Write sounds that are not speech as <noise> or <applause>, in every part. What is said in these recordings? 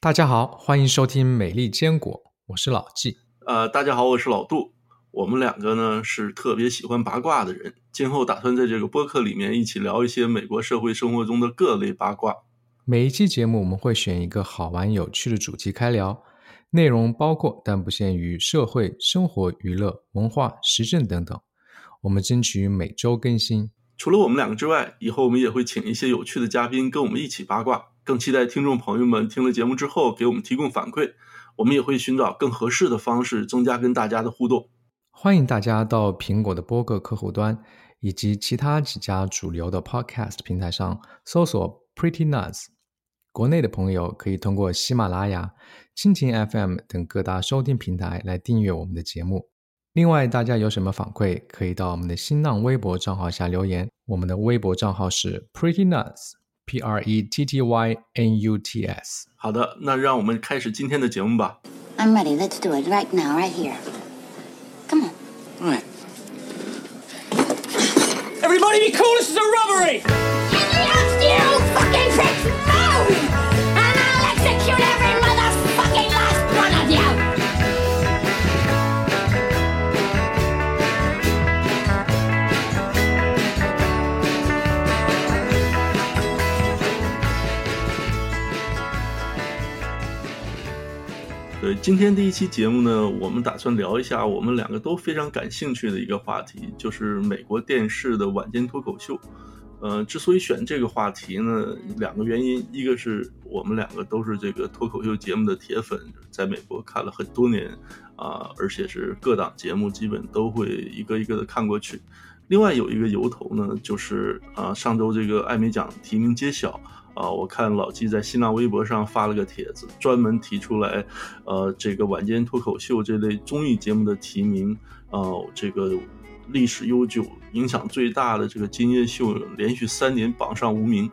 大家好，欢迎收听美丽坚果，我是老纪。呃，大家好，我是老杜。我们两个呢是特别喜欢八卦的人，今后打算在这个播客里面一起聊一些美国社会生活中的各类八卦。每一期节目我们会选一个好玩有趣的主题开聊，内容包括但不限于社会、生活、娱乐、文化、时政等等。我们争取每周更新。除了我们两个之外，以后我们也会请一些有趣的嘉宾跟我们一起八卦。更期待听众朋友们听了节目之后给我们提供反馈，我们也会寻找更合适的方式增加跟大家的互动。欢迎大家到苹果的播客客户端以及其他几家主流的 Podcast 平台上搜索 Pretty Nuts。国内的朋友可以通过喜马拉雅、蜻蜓 FM 等各大收听平台来订阅我们的节目。另外，大家有什么反馈，可以到我们的新浪微博账号下留言。我们的微博账号是 Pretty Nuts。P R E T T Y N U T S。好的，那让我们开始今天的节目吧。I'm ready. Let's do it right now, right here. Come on. All right. Everybody be cool, this is a robbery! You fucking pricks! Move! 对，今天第一期节目呢，我们打算聊一下我们两个都非常感兴趣的一个话题，就是美国电视的晚间脱口秀。呃，之所以选这个话题呢，两个原因，一个是我们两个都是这个脱口秀节目的铁粉，在美国看了很多年啊、而且是各档节目基本都会一个一个的看过去。另外有一个由头呢，就是啊、上周这个艾美奖提名揭晓。啊，我看老纪在新浪微博上发了个帖子，专门提出来，呃，这个晚间脱口秀这类综艺节目的提名，呃，这个历史悠久、影响最大的这个《今夜秀》连续三年榜上无名。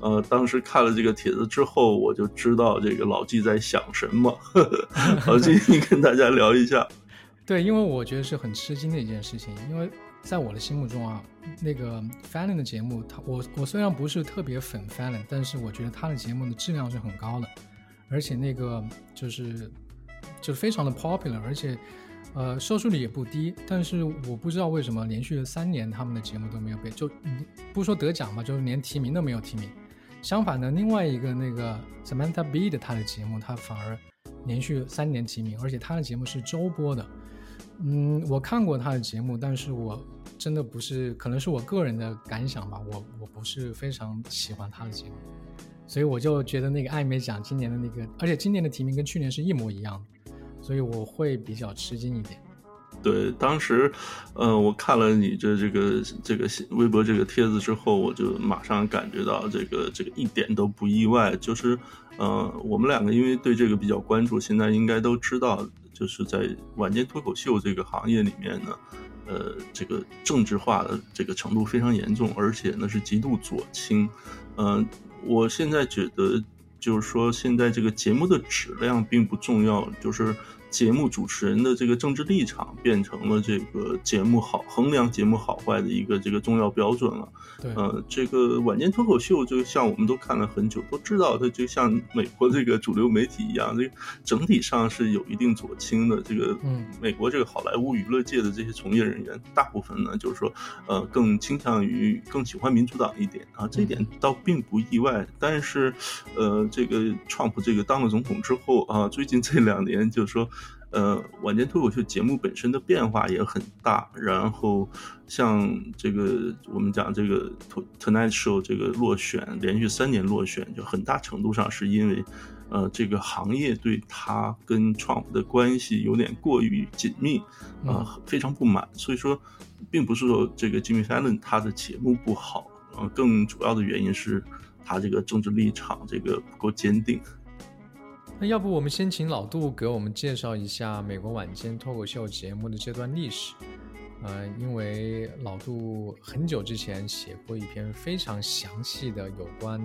呃，当时看了这个帖子之后，我就知道这个老纪在想什么。<laughs> 老纪，你跟大家聊一下。<laughs> 对，因为我觉得是很吃惊的一件事情，因为在我的心目中啊，那个 Fallon 的节目，他我我虽然不是特别粉 Fallon，但是我觉得他的节目的质量是很高的，而且那个就是就非常的 popular，而且呃收视率也不低。但是我不知道为什么连续三年他们的节目都没有被就不说得奖吧，就是连提名都没有提名。相反呢，另外一个那个 Samantha Bee 的他的节目，他反而连续三年提名，而且他的节目是周播的。嗯，我看过他的节目，但是我真的不是，可能是我个人的感想吧，我我不是非常喜欢他的节目，所以我就觉得那个艾美奖今年的那个，而且今年的提名跟去年是一模一样的，所以我会比较吃惊一点。对，当时，呃，我看了你这这个这个微博这个帖子之后，我就马上感觉到这个这个一点都不意外，就是，呃，我们两个因为对这个比较关注，现在应该都知道，就是在晚间脱口秀这个行业里面呢，呃，这个政治化的这个程度非常严重，而且呢是极度左倾，嗯、我现在觉得就是说，现在这个节目的质量并不重要，就是节目主持人的这个政治立场变成了这个节目好衡量节目好坏的一个这个重要标准了。对，呃，这个晚间脱口秀，就像我们都看了很久，都知道它就像美国这个主流媒体一样，这个整体上是有一定左倾的。这个，嗯美国这个好莱坞娱乐界的这些从业人员，大部分呢就是说，呃，更倾向于更喜欢民主党一点啊，这一点倒并不意外。但是，呃，这个川普这个当了总统之后啊，最近这两年就是说。呃，晚间脱口秀节目本身的变化也很大，然后像这个我们讲这个 Tonight Show 这个落选，连续三年落选，就很大程度上是因为，呃，这个行业对他跟 Trump 的关系有点过于紧密，啊、非常不满，所以说，并不是说这个 Jimmy Fallon 他的节目不好，呃，更主要的原因是他这个政治立场这个不够坚定。那要不我们先请老杜给我们介绍一下美国晚间脱口秀节目的这段历史。呃，因为老杜很久之前写过一篇非常详细的有关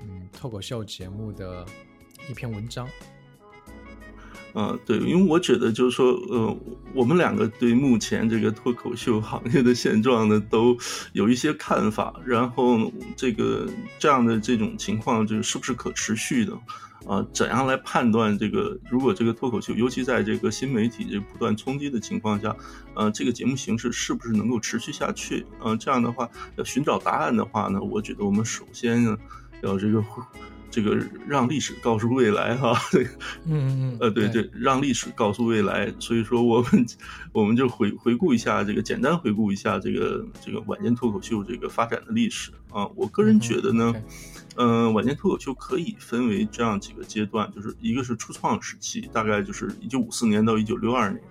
嗯脱口秀节目的一篇文章。啊，对，因为我觉得就是说，呃，我们两个对目前这个脱口秀行业的现状呢，都有一些看法。然后这个这样的这种情况，就是是不是可持续的？啊，怎样来判断这个？如果这个脱口秀，尤其在这个新媒体这不断冲击的情况下，呃，这个节目形式是不是能够持续下去？嗯，这样的话，要寻找答案的话呢，我觉得我们首先呢，要这个。这个让历史告诉未来哈，嗯嗯 <laughs> 呃对对，让历史告诉未来。所以说我们 <laughs> 我们就回回顾一下这个，简单回顾一下这个这个晚间脱口秀这个发展的历史啊。我个人觉得呢，嗯，晚间脱口秀可以分为这样几个阶段，就是一个是初创时期，大概就是一九五四年到一九六二年，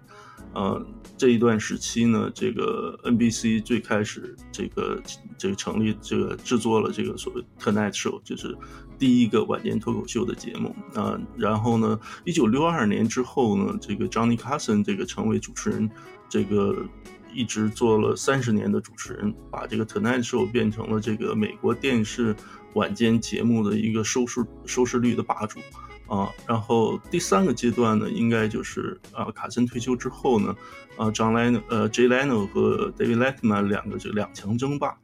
呃，这一段时期呢，这个 NBC 最开始这个这个成立这个制作了这个所谓 Tonight Show，就是第一个晚间脱口秀的节目啊。然后呢，一九六二年之后呢，这个 Johnny Carson 这个成为主持人，这个一直做了三十年的主持人，把这个 Tonight Show 变成了这个美国电视晚间节目的一个收视收视率的霸主。啊，然后第三个阶段呢，应该就是啊，卡森退休之后呢，啊，John Leno 呃，Jay Leno 和 David Letterman 两个就两强争霸，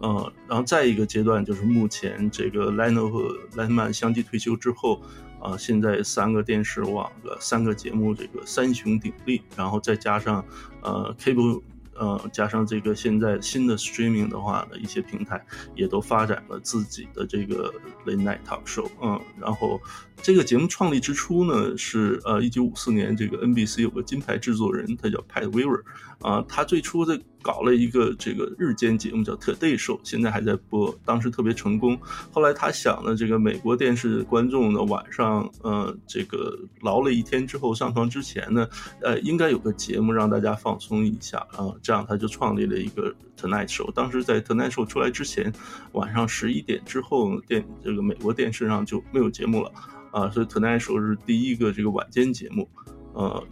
呃，然后再一个阶段就是目前这个 Leno 和 Letman 相继退休之后，啊，现在三个电视网的三个节目这个三雄鼎立，然后再加上呃 Cable。呃，加上这个现在新的 streaming 的话呢，一些平台也都发展了自己的这个 late night talk show，嗯，然后这个节目创立之初呢，是呃一九五四年，这个 NBC 有个金牌制作人，他叫 Pat Weaver，啊，他最初的搞了一个这个日间节目叫 Today Show，现在还在播，当时特别成功。后来他想呢，这个美国电视观众呢晚上呃这个劳了一天之后上床之前呢，呃应该有个节目让大家放松一下啊。这样他就创立了一个 Tonight Show。当时在 Tonight Show 出来之前，晚上十一点之后电这个美国电视上就没有节目了啊，所以 Tonight Show 是第一个这个晚间节目。呃，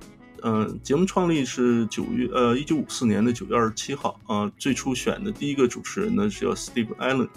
嗯，节目创立是九月呃一九五四年的九月二十七号啊。最初选的第一个主持人呢是叫 Steve Allen，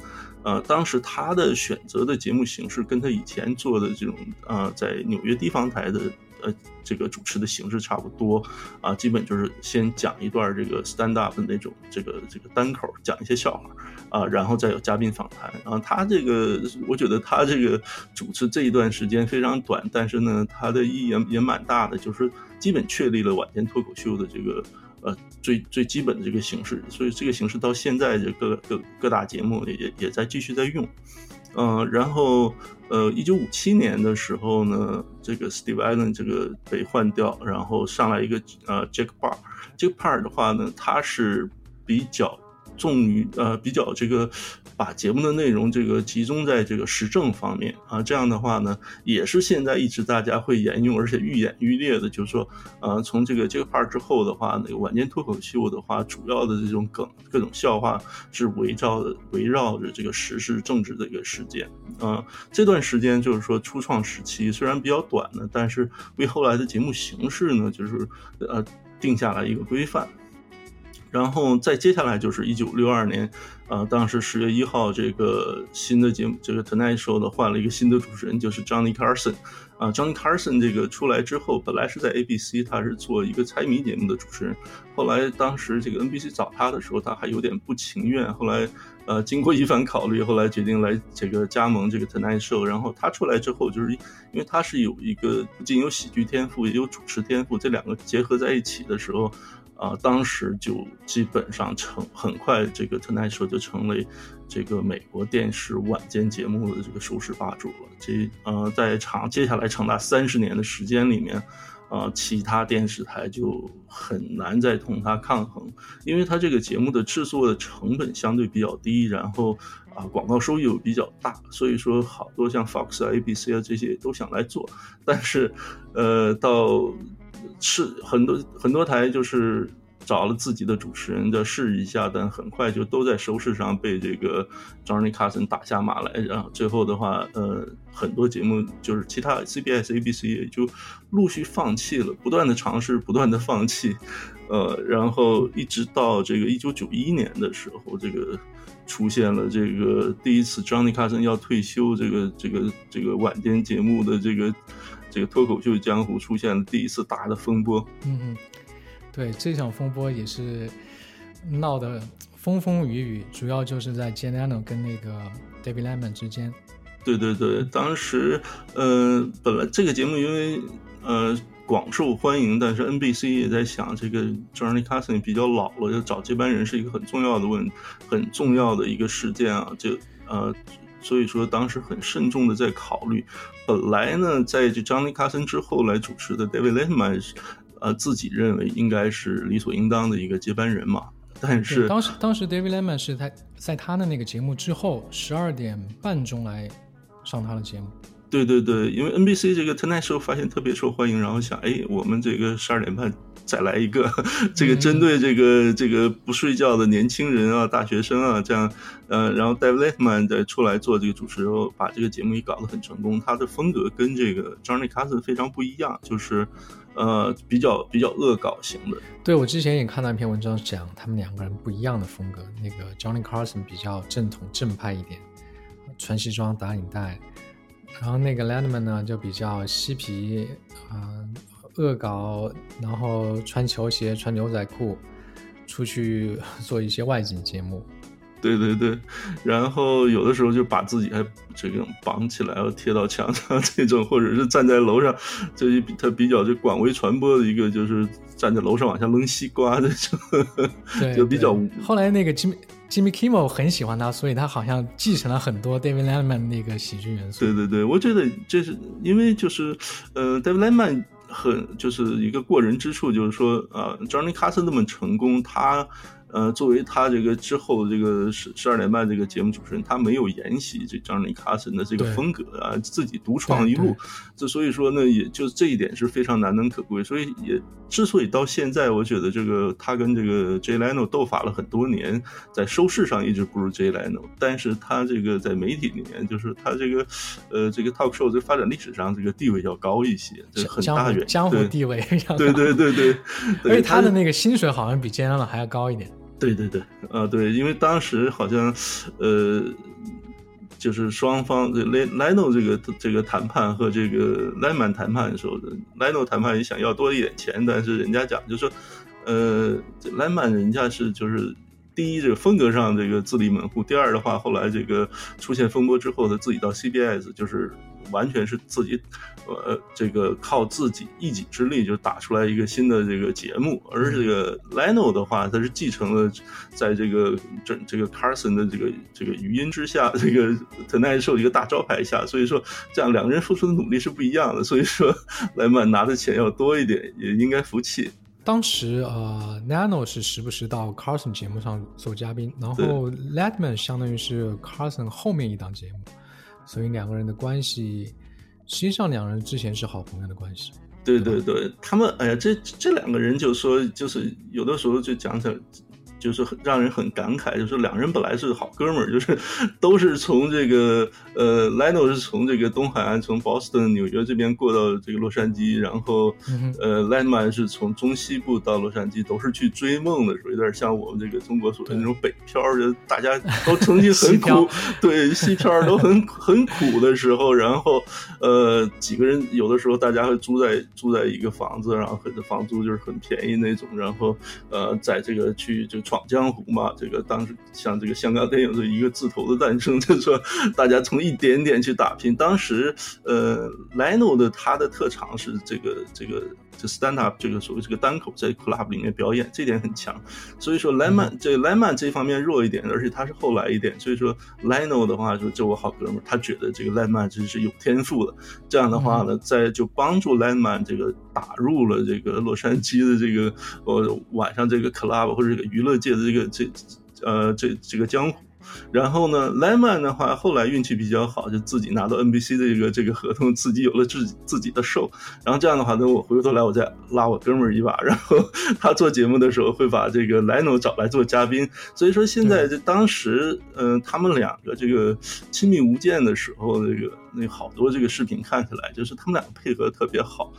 呃，当时他的选择的节目形式跟他以前做的这种呃在纽约地方台的。呃，这个主持的形式差不多啊，基本就是先讲一段这个 stand up 那种这个这个单口，讲一些笑话啊，然后再有嘉宾访谈啊。他这个，我觉得他这个主持这一段时间非常短，但是呢，他的意义也也蛮大的，就是基本确立了晚间脱口秀的这个呃最最基本的这个形式。所以这个形式到现在这各各各大节目也也也在继续在用。嗯，然后，呃，一九五七年的时候呢，这个 Steve Allen 这个被换掉，然后上来一个呃 Jack Barr。Jack Barr 的话呢，他是比较。重于呃比较这个把节目的内容这个集中在这个时政方面啊，这样的话呢，也是现在一直大家会沿用而且愈演愈烈的，就是说呃从这个这个 part 之后的话，那个晚间脱口秀的话，主要的这种梗各种笑话是围绕的围绕着这个时事政治的一个事件啊，这段时间就是说初创时期虽然比较短呢，但是为后来的节目形式呢，就是呃定下来一个规范。然后再接下来就是一九六二年，呃，当时十月一号，这个新的节目，这个 Tonight Show 的换了一个新的主持人，就是 Johnny Carson，啊，Johnny Carson 这个出来之后，本来是在 ABC，他是做一个猜谜节目的主持人，后来当时这个 NBC 找他的时候，他还有点不情愿，后来，呃，经过一番考虑，后来决定来这个加盟这个 Tonight Show，然后他出来之后，就是因为他是有一个不仅有喜剧天赋，也有主持天赋，这两个结合在一起的时候。啊，当时就基本上成很快，这个 Tonight Show 就成为这个美国电视晚间节目的这个收视霸主了。这呃，在长接下来长达三十年的时间里面，呃，其他电视台就很难再同它抗衡，因为它这个节目的制作的成本相对比较低，然后啊，广告收益又比较大，所以说好多像 Fox 啊、ABC 啊这些都想来做，但是呃，到是很多很多台就是找了自己的主持人的试一下，但很快就都在收视上被这个 Johnny Carson 打下马来，然后最后的话，呃，很多节目就是其他 CBS、ABC 也就陆续放弃了，不断的尝试，不断的放弃，呃，然后一直到这个一九九一年的时候，这个出现了这个第一次 Johnny Carson 要退休，这个这个这个晚间节目的这个。这个脱口秀江湖出现了第一次大的风波。嗯嗯，对，这场风波也是闹得风风雨雨，主要就是在 Jay Leno 跟那个 David Letterman 之间。对对对，当时呃，本来这个节目因为呃广受欢迎，但是 NBC 也在想，这个 Johnny Carson 比较老了，要找接班人是一个很重要的问，很重要的一个事件啊，就呃，所以说当时很慎重的在考虑。本来呢，在这 Johnny Carson 之后来主持的 David Letterman，呃，自己认为应该是理所应当的一个接班人嘛。但，是当时当时 David Letterman 是他在他的那个节目之后十二点半钟来上他的节目。对对对，因为 NBC 这个 Tonight Show 发现特别受欢迎，然后想，哎，我们这个十二点半再来一个，这个针对这个这个不睡觉的年轻人啊、大学生啊，这样，呃，然后 David Letterman 再出来做这个主持后，把这个节目也搞得很成功。他的风格跟这个 Johnny Carson 非常不一样，就是，呃，比较比较恶搞型的。对，我之前也看到一篇文章讲他们两个人不一样的风格。那个 Johnny Carson 比较正统正派一点，穿西装打领带，然后那个 Letterman 呢就比较嬉皮啊、恶搞，然后穿球鞋、穿牛仔裤，出去 <laughs> 做一些外景节目。对对对，然后有的时候就把自己还这个绑起来，贴到墙上 <laughs> 这种，或者是站在楼上，这一他比较就广为传播的一个，就是站在楼上往下扔西瓜这种，对，就比较后来那个 Jimmy Jimmy Kimmel 很喜欢他，所以他好像继承了很多 David Letterman 那个喜剧元素。对对对，我觉得这是因为就是呃，David Letterman 很就是一个过人之处，就是说呃，Johnny Carson 那么成功，他。呃，作为他这个之后这个十十二点半这个节目主持人，他没有沿袭这 Johnny Carson 的这个风格啊，自己独创一路。这所以说呢，也就这一点是非常难能可贵。所以也之所以到现在，我觉得这个他跟这个 Jay Leno 斗法了很多年，在收视上一直不如 Jay Leno，但是他这个在媒体里面，就是他这个呃这个 talk show 这发展历史上这个地位要高一些，这很江湖大原。江湖对地位对对对对，对而且他的那个薪水好像比 Jay Leno 还要高一点。对对对，啊对，因为当时好像，呃，就是双方这 Leno 这个这个谈判和这个 Lemon 谈判的时候，Leno 谈判也想要多一点钱，但是人家讲就是说，呃，Lemon 人家是就是。第一，这个风格上这个自立门户；第二的话，后来这个出现风波之后，他自己到 CBS，就是完全是自己，呃，这个靠自己一己之力就打出来一个新的这个节目。而这个 Leno 的话，他是继承了在这个这这个 Carson 的这个这个语音之下，这个 Tonight Show 一个大招牌下，所以说这样两个人付出的努力是不一样的。所以说，莱曼拿的钱要多一点，也应该服气。当时呃，Nano 是时不时到 Carson 节目上做嘉宾，然后 Letman 相当于是 Carson 后面一档节目，所以两个人的关系，实际上两人之前是好朋友的关系。对对对，他们哎呀，这这两个人就说，就是有的时候就讲起来。就是很让人很感慨，就是两人本来是好哥们儿，就是 <laughs> 都是从这个呃，Leno 是从这个东海岸，从 Boston 纽约这边过到这个洛杉矶，然后、嗯、呃，Landman 是从中西部到洛杉矶，都是去追梦的时候，有点像我们这个中国所谓那种北漂，就大家都曾经 <laughs> 很苦，对西漂都很很苦的时候，然后呃几个人有的时候大家会租在租在一个房子，然后很房租就是很便宜那种，然后呃在这个去就。闯江湖嘛，这个当时像这个香港电影这一个字头的诞生，就是说 <laughs> 大家从一点点去打拼。当时，呃莱诺的他的特长是这个这个这 stand up 这个所谓这个单口在 club 里面表演，这点很强。所以说 Lemon、嗯、这 Lemon 这方面弱一点，而且他是后来一点。所以说 Leno 的话说，就我好哥们儿，他觉得这个 Lemon 这是有天赋的。这样的话呢，在就帮助 Lemon 这个打入了这个洛杉矶的这个呃晚上这个 club 或者这个娱乐界的这个这呃这这个江湖，然后呢，Lemon 的话后来运气比较好，就自己拿到 NBC 的这个这个合同，自己有了自己自己的 show，然后这样的话呢，我回过头来我再拉我哥们儿一把，然后 <laughs> 他做节目的时候会把这个 Leno 找来做嘉宾，所以说现在就当时嗯、呃、他们两个这个亲密无间的时候，这个那好多这个视频看起来就是他们两个配合特别好。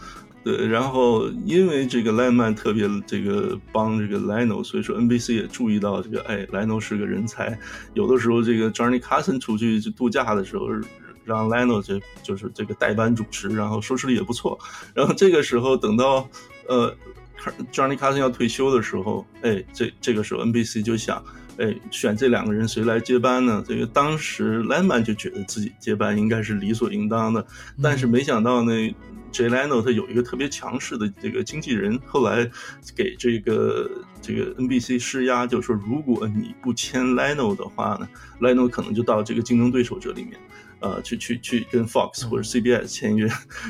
对，然后因为这个莱曼特别这个帮这个 Leno，所以说 NBC 也注意到这个，哎，Leno 是个人才。有的时候这个 Johnny Carson 出去度假的时候，让 Leno 这就是这个代班主持，然后收视率也不错。然后这个时候等到呃 Johnny Carson 要退休的时候，哎，这这个时候 NBC 就想。哎，选这两个人谁来接班呢？这个当时莱曼就觉得自己接班应该是理所应当的，但是没想到呢，Jay Leno 他有一个特别强势的这个经纪人，后来给这个这个 NBC 施压，就说如果你不签 Leno 的话呢，Leno 可能就到这个竞争对手这里面。呃，去去去跟 Fox 或者 CBS 签约，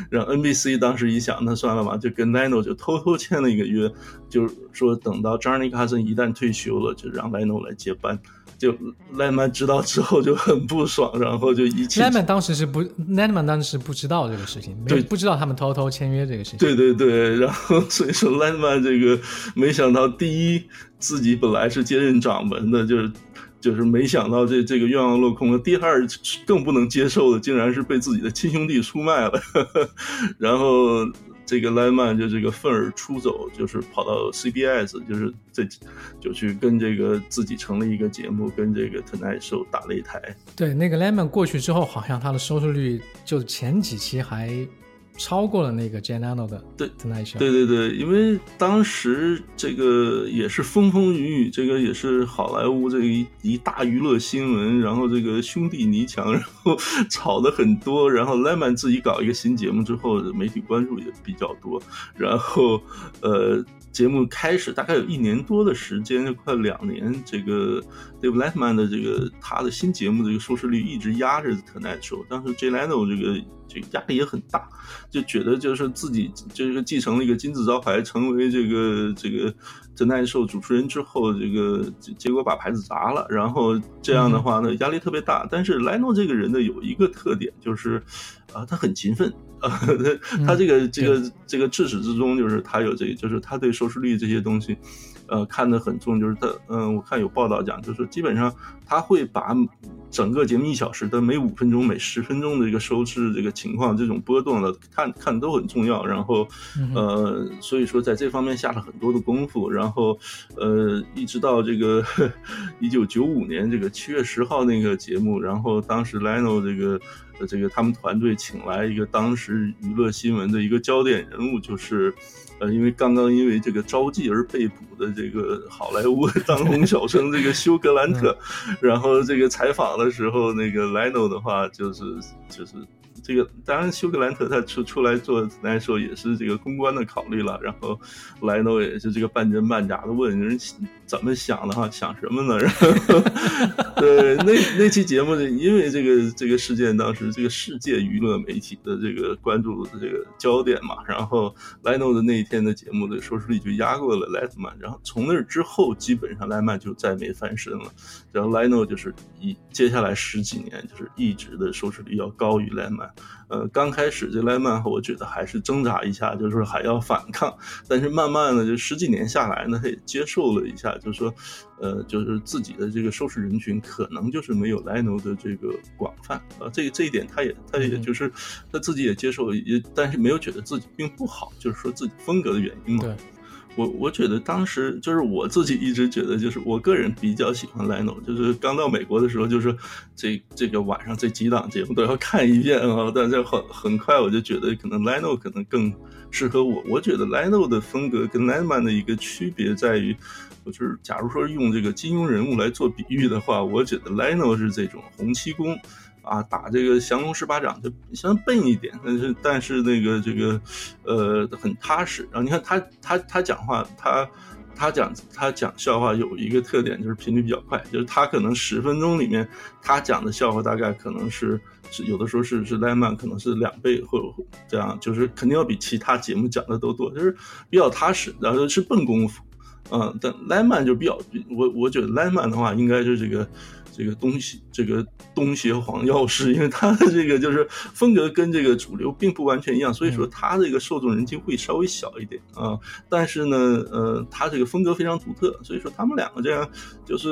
让 NBC 当时一想，那算了吧，就跟 Leno 就偷偷签了一个约，就是说等到 Johnny Carson 一旦退休了，就让 Leno 来接班。就 Leno 知道之后就很不爽，然后就一气。Leno 当时是不，Leno 当时不知道这个事情，对，不知道他们偷偷签约这个事情。对对对，然后所以说 Leno 这个没想到，第一自己本来是接任掌门的，就是。就是没想到这这个愿望落空了。第二更不能接受的，竟然是被自己的亲兄弟出卖了。<laughs> 然后这个莱曼就这个愤而出走，就是跑到 CBS，就是这就去跟这个自己成立一个节目，跟这个 Tonight Show 打擂台。对，那个莱曼过去之后，好像他的收视率就前几期还。超过了那个 Janano 的对，Tonight Show。对对对，因为当时这个也是风风雨雨，这个也是好莱坞这个一一大娱乐新闻，然后这个兄弟泥墙，然后吵的很多，然后 Lemon 自己搞一个新节目之后，媒体关注也比较多，然后呃。节目开始大概有一年多的时间，就快两年。这个 Dave Letterman 的这个他的新节目的这个收视率一直压着 Tonight Show。当时 Jay Leno 这个这压力也很大，就觉得就是自己就是继承了一个金字招牌，成为这个这个 Tonight Show 主持人之后，这个结果把牌子砸了。然后这样的话呢，压力特别大。但是 Leno 这个人呢，有一个特点就是，啊，他很勤奋。啊，<laughs> 他他这个这个这个至始至终就是他有这个，就是他对收视率这些东西，呃，看得很重。就是他，嗯，我看有报道讲，就是基本上他会把整个节目一小时的每五分钟、每十分钟的一个收视这个情况这种波动的看看都很重要。然后，呃，所以说在这方面下了很多的功夫。然后，呃，一直到这个一九九五年这个七月十号那个节目，然后当时 Leno 这个。这个他们团队请来一个当时娱乐新闻的一个焦点人物，就是，呃，因为刚刚因为这个招妓而被捕的这个好莱坞 <laughs> 当红小生这个休格兰特，然后这个采访的时候，那个莱诺的话就是就是。这个当然，休格兰特他出出来做来说也是这个公关的考虑了。然后莱诺也是这个半真半假的问人怎么想的哈，想什么呢？<laughs> 然后对那那期节目，因为这个这个事件，当时这个世界娱乐媒体的这个关注的这个焦点嘛。然后 Lino 的那一天的节目的收视率就压过了莱特曼。然后从那之后，基本上莱曼就再没翻身了。然后 Lino 就是一接下来十几年就是一直的收视率要高于莱曼。呃，刚开始这莱曼，我觉得还是挣扎一下，就是说还要反抗。但是慢慢的，就十几年下来呢，他也接受了一下，就是说，呃，就是自己的这个收视人群可能就是没有莱诺的这个广泛啊。这这一点，他也他也就是他自己也接受，也但是没有觉得自己并不好，就是说自己风格的原因嘛。对。我我觉得当时就是我自己一直觉得，就是我个人比较喜欢 Leno，就是刚到美国的时候，就是这这个晚上这几档节目都要看一遍啊。但是很很快我就觉得，可能 Leno 可能更适合我。我觉得 Leno 的风格跟 Lemman 的一个区别在于，就是假如说用这个金庸人物来做比喻的话，我觉得 Leno 是这种洪七公。啊，打这个降龙十八掌就相对笨一点，但是但是那个这个，呃，很踏实。然后你看他他他讲话，他他讲他讲笑话有一个特点，就是频率比较快，就是他可能十分钟里面他讲的笑话大概可能是是有的时候是是莱曼可能是两倍或者这样，就是肯定要比其他节目讲的都多，就是比较踏实，然后是笨功夫。嗯，但莱曼就比较，我我觉得莱曼的话应该是这个。这个东西，这个东邪黄药师，因为他的这个就是风格跟这个主流并不完全一样，所以说他这个受众人群会稍微小一点啊。但是呢，呃，他这个风格非常独特，所以说他们两个这样就是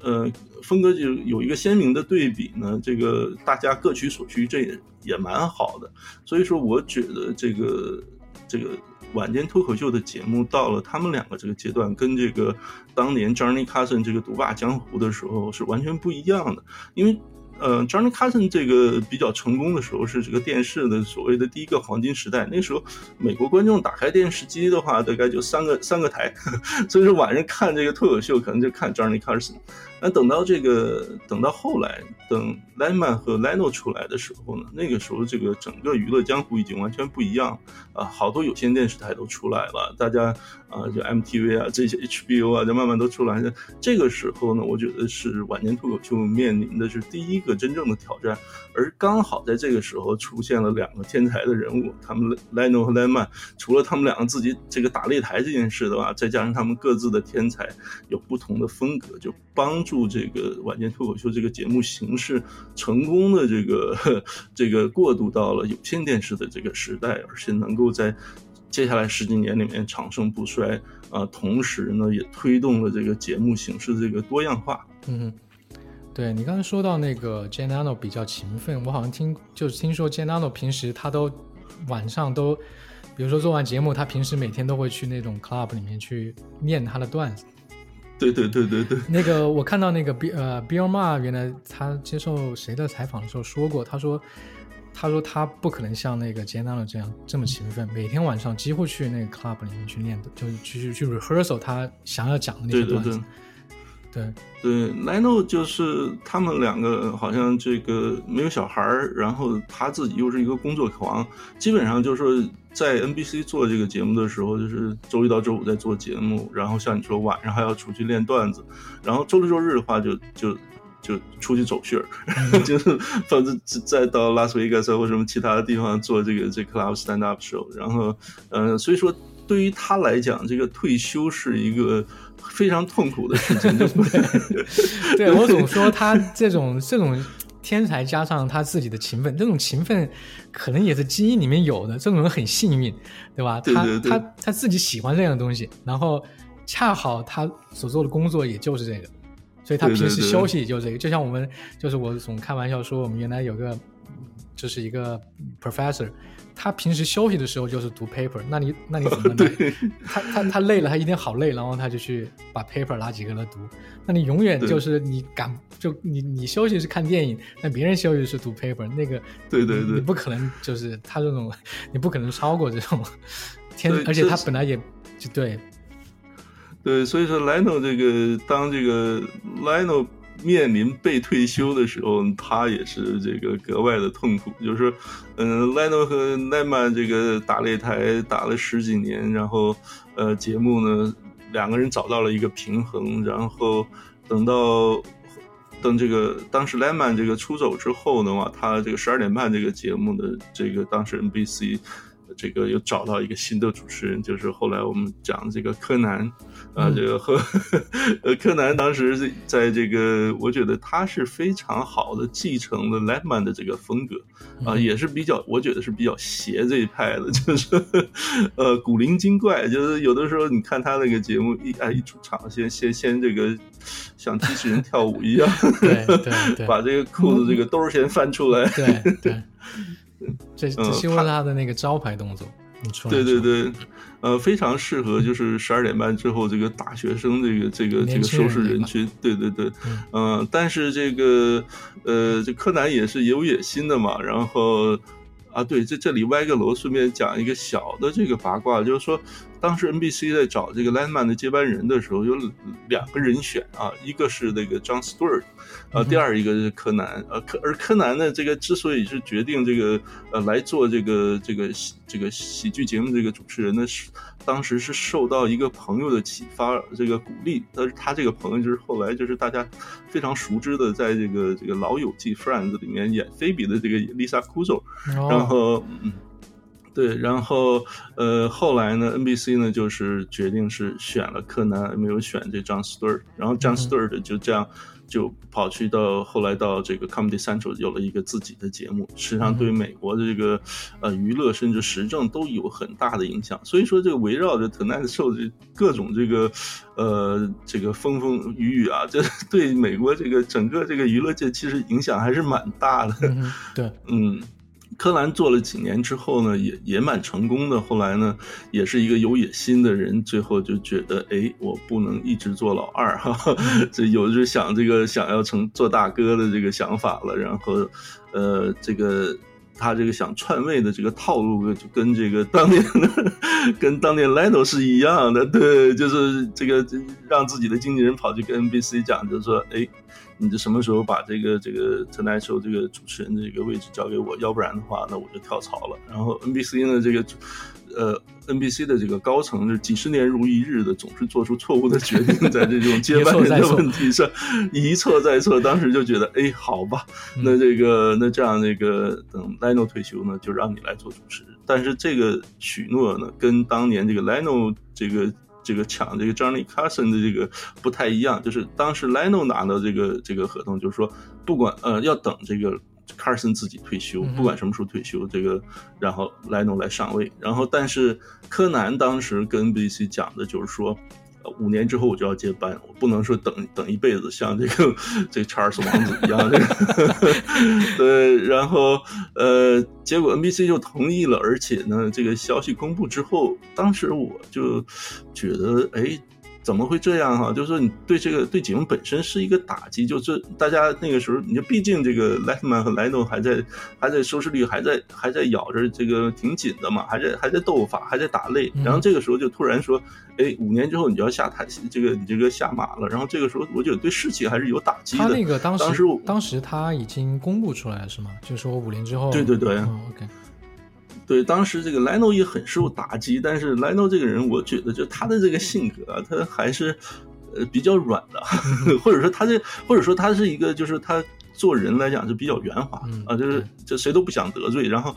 呃风格就有一个鲜明的对比呢。这个大家各取所需，这也也蛮好的。所以说，我觉得这个这个。晚间脱口秀的节目到了他们两个这个阶段，跟这个当年 Johnny Carson 这个独霸江湖的时候是完全不一样的。因为，呃，Johnny Carson 这个比较成功的时候是这个电视的所谓的第一个黄金时代。那时候美国观众打开电视机的话，大概就三个三个台，<laughs> 所以说晚上看这个脱口秀可能就看 Johnny Carson。那等到这个等到后来，等莱曼和莱诺出来的时候呢，那个时候这个整个娱乐江湖已经完全不一样啊，好多有线电视台都出来了，大家啊就 MTV 啊这些 HBO 啊就慢慢都出来了。这个时候呢，我觉得是晚年脱口秀面临的是第一个真正的挑战，而刚好在这个时候出现了两个天才的人物，他们 Leno 和 Lemon，除了他们两个自己这个打擂台这件事的话，再加上他们各自的天才有不同的风格，就帮助这个晚间脱口秀这个节目形式成功的这个这个过渡到了有线电视的这个时代，而且能够在接下来十几年里面长盛不衰。啊，同时呢，也推动了这个节目形式这个多样化。嗯，对你刚才说到那个 Janano 比较勤奋，我好像听就是听说 Janano 平时他都晚上都，比如说做完节目，他平时每天都会去那种 club 里面去念他的段子。对对对对对。那个我看到那个 Bill 呃 Bill Maher 原来他接受谁的采访的时候说过，他说。他说他不可能像那个 Janano 这样这么勤奋，每天晚上几乎去那个 club 里面去念，就是去去 rehearsal 他想要讲的那些段子。对对，Leno 就是他们两个好像这个没有小孩儿，然后他自己又是一个工作狂，基本上就是说在 NBC 做这个节目的时候，就是周一到周五在做节目，然后像你说晚上还要出去练段子，然后周六周日的话就就。就出去走穴儿，<laughs> 就是反正再到拉斯维加斯或什么其他的地方做这个这 club stand up show，然后，呃，所以说对于他来讲，这个退休是一个非常痛苦的事情。对，<laughs> 对我总说他这种这种天才加上他自己的勤奋，这种勤奋可能也是基因里面有的，这种人很幸运，对吧？他他他自己喜欢这样的东西，然后恰好他所做的工作也就是这个。所以他平时休息就这个，就像我们，就是我总开玩笑说，我们原来有个，就是一个 professor，他平时休息的时候就是读 paper，那你那你怎么 <laughs> 呢？他他他累了，他一天好累，然后他就去把 paper 拿几个来读。那你永远就是你敢就你你休息是看电影，那别人休息是读 paper，那个对对对，你不可能就是他这种，你不可能超过这种 <laughs> 天，而且他本来也就对。对，所以说，Leno 这个当这个 Leno 面临被退休的时候，他也是这个格外的痛苦。就是，嗯，Leno 和 Lemon 这个打擂台打了十几年，然后，呃，节目呢，两个人找到了一个平衡。然后等到等这个当时 Lemon 这个出走之后的话，他这个十二点半这个节目的这个当时 NBC 这个又找到一个新的主持人，就是后来我们讲这个柯南。啊，这个和呃柯南当时在这个，我觉得他是非常好的继承了 Lemon 的这个风格啊，也是比较，我觉得是比较邪这一派的，<laughs> 就是呃古灵精怪，就是有的时候你看他那个节目一啊一出场先先先这个像机器人跳舞一样，<laughs> 对对 <laughs> 对，把这个裤子这个兜先翻出来，对对，这这是他的那个招牌动作。对对对，呃，非常适合就是十二点半之后这个大学生这个这个这个收视人群。对对对，嗯，但是这个呃，这柯南也是有野心的嘛。然后啊，对，这这里歪个楼，顺便讲一个小的这个八卦，就是说当时 NBC 在找这个 Landman 的接班人的时候，有两个人选啊，一个是那个 John Stewart。呃，第二一个是柯南，呃，柯而柯南呢，这个之所以是决定这个呃来做这个这个喜这个喜剧节目这个主持人呢，是当时是受到一个朋友的启发，这个鼓励。但是他这个朋友就是后来就是大家非常熟知的，在这个这个老友记 Friends 里面演菲比的这个 Lisa Kudrow，然后嗯，对，然后呃后来呢，NBC 呢就是决定是选了柯南，没有选这张 Stewart，然后 John Stewart 就这样。就跑去到后来到这个 Comedy Central 有了一个自己的节目，实际上对美国的这个呃娱乐甚至时政都有很大的影响。所以说这个围绕着 Tonight Show 这各种这个呃这个风风雨雨啊，<laughs> 这对美国这个整个这个娱乐界其实影响还是蛮大的。对，嗯。柯南做了几年之后呢，也也蛮成功的。后来呢，也是一个有野心的人，最后就觉得，哎，我不能一直做老二哈哈，<laughs> 这有就想这个想要成做大哥的这个想法了。然后，呃，这个他这个想篡位的这个套路，就跟这个当年的跟当年 Leno 是一样的，对，就是这个让自己的经纪人跑去跟 NBC 讲，就是说，哎。你这什么时候把这个这个 Tonight Show 这个主持人的这个位置交给我？要不然的话，那我就跳槽了。然后 NBC 呢，这个呃 NBC 的这个高层就几十年如一日的，总是做出错误的决定，在这种接班人的问题上一错再错。当时就觉得，哎，好吧，那这个那这样那个等 Leno 退休呢，就让你来做主持。但是这个许诺呢，跟当年这个 Leno 这个。这个抢这个 Johnny Carson 的这个不太一样，就是当时 Leno 拿到这个这个合同，就是说不管呃要等这个 Carson 自己退休，不管什么时候退休，这个然后 Leno 来上位，然后但是柯南当时跟 NBC 讲的就是说。五年之后我就要接班，我不能说等等一辈子，像这个这个查尔斯王子一样。这个 <laughs> 对，然后呃，结果 NBC 就同意了，而且呢，这个消息公布之后，当时我就觉得，哎。怎么会这样哈？就是说，你对这个对节目本身是一个打击。就是大家那个时候，你就毕竟这个 Letterman 和 Leno 还在还在收视率还在还在咬着这个挺紧的嘛，还在还在斗法，还在打擂。然后这个时候就突然说，哎，五年之后你就要下台，这个你这个下马了。然后这个时候我觉得对士气还是有打击的。他那个当时当时他已经公布出来了是吗？就是说五年之后。对对对。OK。对，当时这个莱诺也很受打击，但是莱诺这个人，我觉得就他的这个性格啊，他还是呃比较软的，<laughs> 或者说他这，或者说他是一个，就是他做人来讲是比较圆滑啊，就是就谁都不想得罪，然后。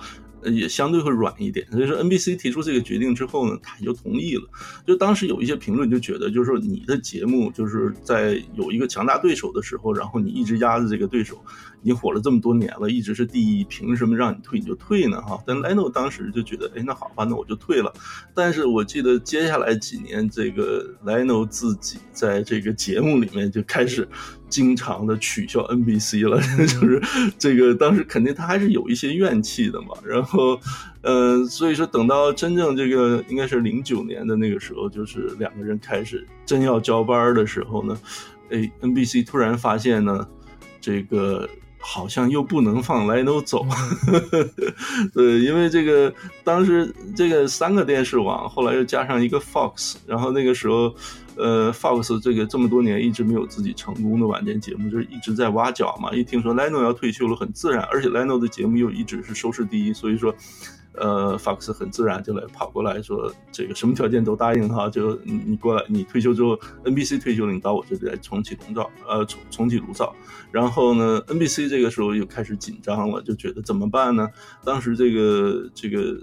也相对会软一点，所以说 NBC 提出这个决定之后呢，他就同意了。就当时有一些评论就觉得，就是说你的节目就是在有一个强大对手的时候，然后你一直压着这个对手，已经火了这么多年了，一直是第一，凭什么让你退你就退呢？哈，但 Leno 当时就觉得，哎，那好吧，那我就退了。但是我记得接下来几年，这个 Leno 自己在这个节目里面就开始。经常的取消 NBC 了，<laughs> 就是这个当时肯定他还是有一些怨气的嘛。然后，呃，所以说等到真正这个应该是零九年的那个时候，就是两个人开始真要交班的时候呢，哎，NBC 突然发现呢，这个好像又不能放 Leno 走，<laughs> 对，因为这个当时这个三个电视网后来又加上一个 Fox，然后那个时候。呃，Fox 这个这么多年一直没有自己成功的晚间节目，就是一直在挖角嘛。一听说 Leno 要退休了，很自然，而且 Leno 的节目又一直是收视第一，所以说，呃，Fox 很自然就来跑过来说，这个什么条件都答应哈，就你你过来，你退休之后，NBC 退休了，你到我这里来重启炉灶，呃，重重启炉灶。然后呢，NBC 这个时候又开始紧张了，就觉得怎么办呢？当时这个这个。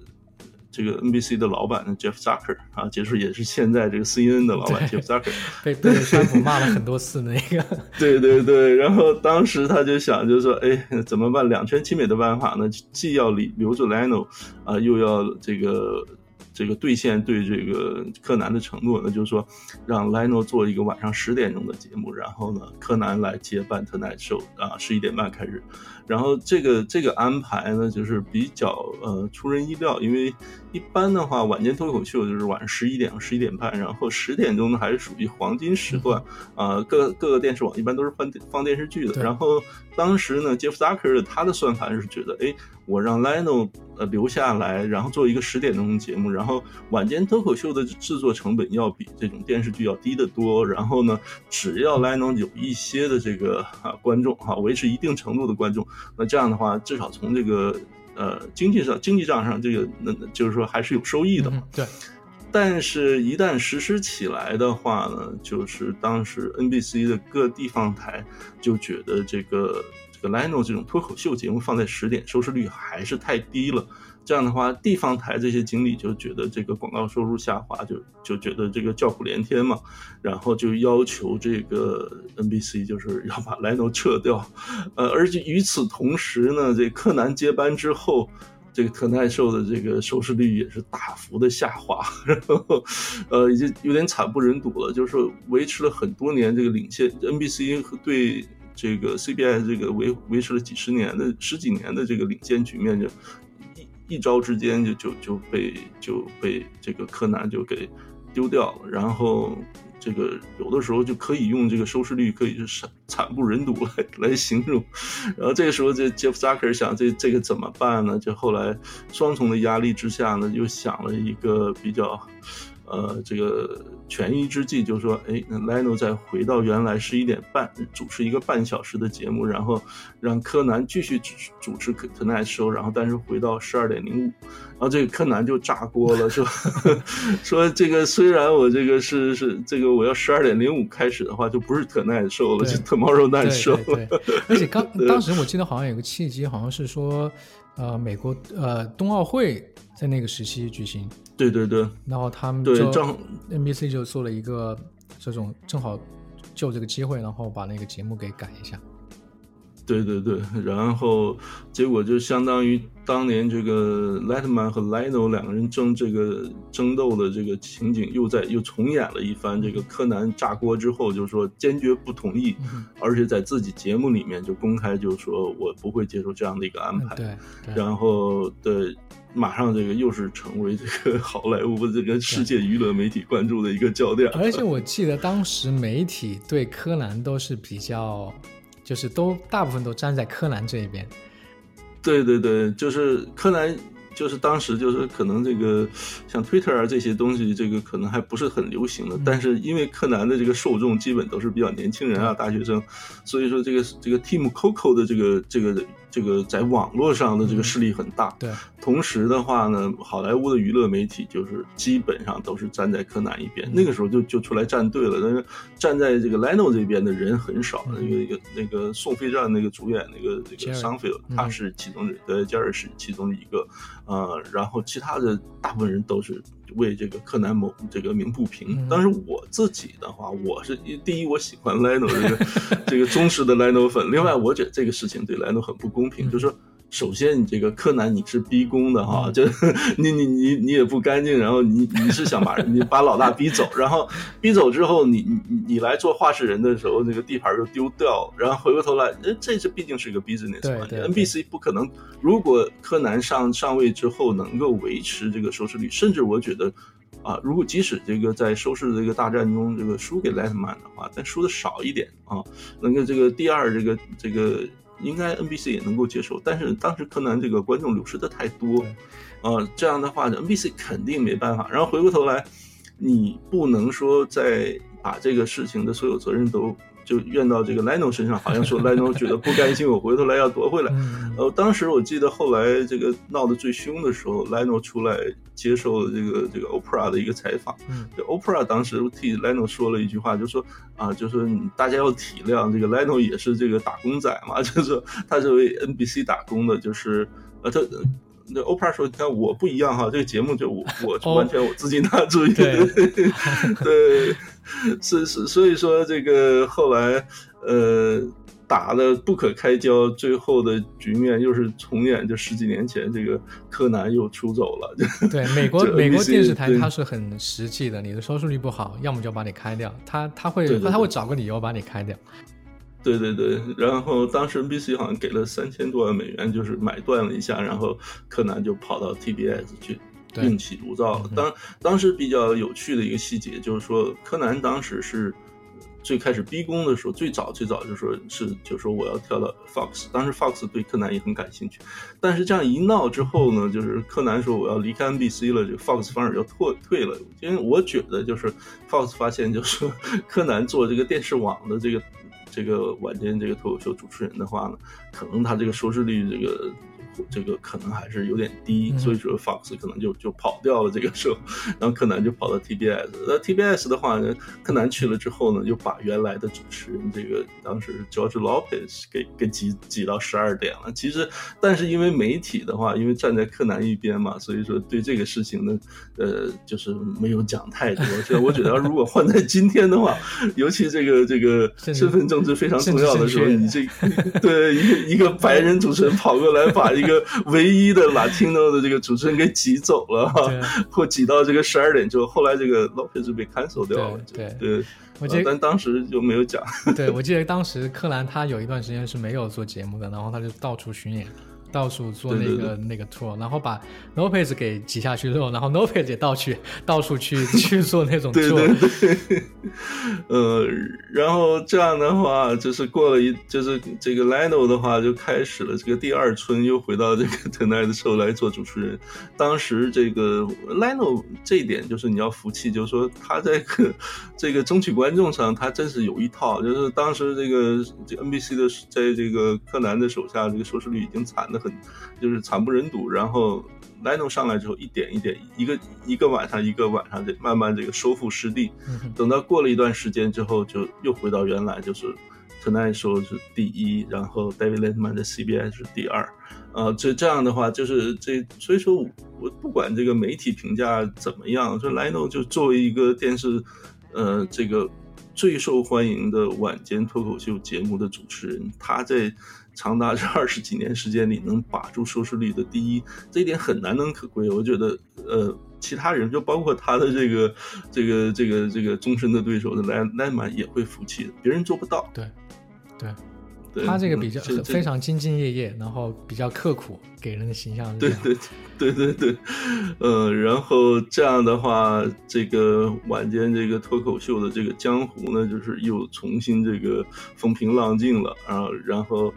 这个 NBC 的老板 Jeff Zucker 啊，就是也是现在这个 CNN 的老板 Jeff Zucker，<laughs> 被被川普骂了很多次那个。<laughs> 对对对，然后当时他就想，就是说，哎，怎么办？两全其美的办法呢？既要留留住 Leno 啊，又要这个。这个兑现对这个柯南的承诺，呢就是说，让 Leno 做一个晚上十点钟的节目，然后呢，柯南来接班 Tonight Show 啊，十一点半开始。然后这个这个安排呢，就是比较呃出人意料，因为一般的话，晚间脱口秀就是晚上十一点十一点半，然后十点钟呢还是属于黄金时段啊。各各个电视网一般都是放放电视剧的。然后当时呢，Jeff Zucker 他的算法是觉得，哎，我让 Leno 呃留下来，然后做一个十点钟的节目，然后晚间脱口秀的制作成本要比这种电视剧要低得多。然后呢，只要 Leno 有一些的这个啊观众哈，维持一定程度的观众。那这样的话，至少从这个呃经济上、经济账上，这个那就是说还是有收益的嘛。对。但是，一旦实施起来的话呢，就是当时 NBC 的各地方台就觉得这个这个 Leno 这种脱口秀节目放在十点，收视率还是太低了。这样的话，地方台这些经理就觉得这个广告收入下滑，就就觉得这个叫苦连天嘛，然后就要求这个 NBC 就是要把 Leno 撤掉，呃，而且与此同时呢，这柯南接班之后，这个特耐受的这个收视率也是大幅的下滑，然后呃，已经有点惨不忍睹了，就是维持了很多年这个领先 NBC 和对这个 CBS 这个维维持了几十年的十几年的这个领先局面就。一一招之间就就就被就被这个柯南就给丢掉了，然后。这个有的时候就可以用这个收视率可以是惨惨不忍睹来来形容，然后这个时候这 Jeff Zucker 想这这个怎么办呢？就后来双重的压力之下呢，又想了一个比较。呃，这个权宜之计就是说，哎，那 Lino 再回到原来十一点半主持一个半小时的节目，然后让柯南继续主主持 Tonight Show，然后但是回到十二点零五，然后这个柯南就炸锅了，说 <laughs> 说这个虽然我这个是是这个我要十二点零五开始的话，就不是 Tonight Show 了，就 Tomorrow Night Show 了。<laughs> 而且刚当时我记得好像有个契机，好像是说，呃，美国呃冬奥会在那个时期举行。对对对，然后他们对就正 NBC 就做了一个这种正好就这个机会，然后把那个节目给改一下。对对对，然后结果就相当于当年这个 Letterman 和 Lino 两个人争这个争斗的这个情景，又在又重演了一番。这个柯南炸锅之后，就说坚决不同意，而且在自己节目里面就公开就说我不会接受这样的一个安排。对，对然后对，马上这个又是成为这个好莱坞这个世界娱乐媒体关注的一个焦点。而且我记得当时媒体对柯南都是比较，就是都大部分都站在柯南这一边。对对对，就是柯南，就是当时就是可能这个像 Twitter 啊这些东西，这个可能还不是很流行的。但是因为柯南的这个受众基本都是比较年轻人啊，大学生，所以说这个这个 Team Coco 的这个这个这个在网络上的这个势力很大。对，同时的话呢，好莱坞的娱乐媒体就是基本上都是站在柯南一边，那个时候就就出来站队了。但是站在这个 Lino 这边的人很少。那个一个那个宋飞战那个主演那个那个 Jerry，桑菲尔，他是其中的，呃，加尔是其中的一个，呃，然后其他的大部分人都是为这个柯南谋这个鸣不平。嗯但是我自己的话，我是第一，我喜欢 Lino 这个 <laughs> 这个忠实的 Lino 粉，另外我觉得这个事情对 Lino 很不公平，就是说。首先，你这个柯南你是逼宫的哈，就 <laughs> 你你你你也不干净，然后你你是想把你把老大逼走，然后逼走之后，你你你来做话事人的时候，那个地盘就丢掉，然后回过头来，呃，这是毕竟是一个 business 嘛，NBC 不可能，如果柯南上上位之后能够维持这个收视率，甚至我觉得。啊，如果即使这个在收视这个大战中这个输给 Letterman 的话，但输的少一点啊，能够这个第二这个这个应该 NBC 也能够接受，但是当时柯南这个观众流失的太多对，啊，这样的话 NBC 肯定没办法。然后回过头来，你不能说再把这个事情的所有责任都就怨到这个 Leno 身上，好像说 Leno 觉得不甘心，我回头来要夺回来。嗯，呃，当时我记得后来这个闹得最凶的时候，Leno 出来接受了这个这个 Oprah 的一个采访。嗯这 Oprah 当时替 Leno 说了一句话，就说啊，就是大家要体谅这个 Leno 也是这个打工仔嘛，<laughs> 就是说他是为 NBC 打工的，就是呃他。那 Oprah 说：“你看我不一样哈，这个节目就我我哦完全我自己拿主意，对对，<laughs> <laughs> 是是，所以说这个后来呃打的不可开交，最后的局面又是重演，就十几年前这个柯南又出走了，<laughs> 对，美国这美国电视台它是很实际的，你的收视率不好，要么就把你开掉，他他会对对对他会找个理由把你开掉。对对对，然后当时 NBC 好像给了三千多万美元，就是买断了一下，然后柯南就跑到 TBS 去对另起炉灶。当当时比较有趣的一个细节就是说，柯南当时是最开始逼宫的时候，最早最早就说是就说我要跳到 Fox，当时 Fox 对柯南也很感兴趣，但是这样一闹之后呢，就是柯南说我要离开 NBC 了，这个 Fox 反而就退退了，因为我觉得就是 Fox 发现就是说 <laughs> 柯南做这个电视网的这个。这个晚间这个脱口秀主持人的话呢，可能他这个收视率这个这个可能还是有点低，嗯所以说 Fox 可能就就跑掉了这个时候，然后柯南就跑到 TBS。那 TBS 的话呢，柯南去了之后呢，就把原来的主持人这个当时 George Lopez 给给挤挤到十二点了。其实，但是因为媒体的话，因为站在柯南一边嘛，所以说对这个事情呢，呃，就是没有讲太多。这我觉得，如果换在今天的话，尤其这个这个身份政治非常重要的时候，你这对一个一个白人主持人跑过来，把一 <laughs> 个唯一的 Latino 的这个主持人给挤走了 <laughs> 或挤到这个十二点之后，后来这个 Lopez 被 cancel 掉了，对。对，我记得呃但当时就没有讲，<laughs> 对，我记得当时柯南他有一段时间是没有做节目的，然后他就到处巡演。到处做那个那个 tour，然后把 Lopez 给挤下去之后，然后 Lopez 也到去到处去去做那种对 tour，对对，<laughs> 呃，然后这样的话，就是过了一，就是这个 Lino 的话就开始了这个第二春，又回到这个 Tonight Show 来做主持人。当时这个 Lino 这一点就是你要服气，就是说他在个这个争取观众上，他真是有一套。就是当时这个这 NBC 的在这个柯南的手下，这个收视率已经惨得很，就是惨不忍睹。然后 Lino 上来之后，一点一点，一个一个晚上一个晚上，这慢慢这个收复失地。等到过了一段时间之后，就又回到原来，就是 Tonight Show 是第一，然后 David Letterman 的 CBS 是第二。呃，这这样的话，就是这，所以说我我不管这个媒体评价怎么样，说 Lino 就作为一个电视，呃，这个最受欢迎的晚间脱口秀节目的主持人，他在长达这二十几年时间里能把住收视率的第一，这一点很难能可贵。我觉得，呃，其他人就包括他的这个这个这个这个终身的对手的莱莱曼也会服气的，别人做不到。对对，他这个比较非常兢兢业业，然后比较刻苦，给人的形象是。对对对对对，呃，然后这样的话，这个晚间这个脱口秀的这个江湖呢，就是又重新这个风平浪静了啊。然后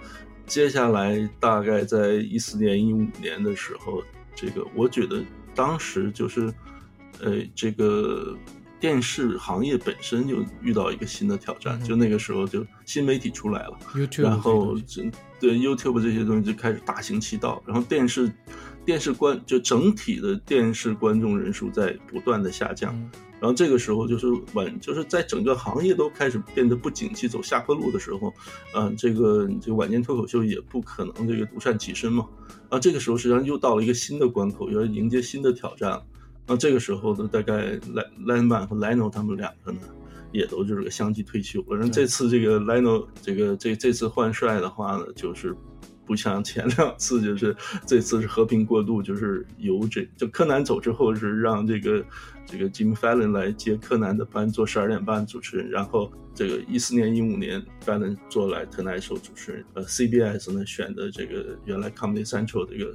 接下来大概在一四年、一五年的时候，这个我觉得当时就是，呃，这个。电视行业本身就遇到一个新的挑战，嗯就那个时候就新媒体出来了，YouTube，然后这这对 YouTube 这些东西就开始大行其道，然后电视电视观就整体的电视观众人数在不断的下降，嗯然后这个时候就是晚就是在整个行业都开始变得不景气、走下坡路的时候，嗯、这个这个晚间脱口秀也不可能这个独善其身嘛，啊，这个时候实际上又到了一个新的关口，要迎接新的挑战了。那这个时候呢，大概莱莱曼和莱诺他们两个呢，也都就是个相继退休了。然后这次这个莱诺这个这这次换帅的话呢，就是不像前两次，就是这次是和平过渡，就是由这就柯南走之后是让这个这个 Jimmy Fallon 来接柯南的班，做十二点半主持人，然后这个一四年、一五年 Fallon 做来 Tonight Show 主持人，呃，CBS 呢选的这个原来 Comedy Central 这个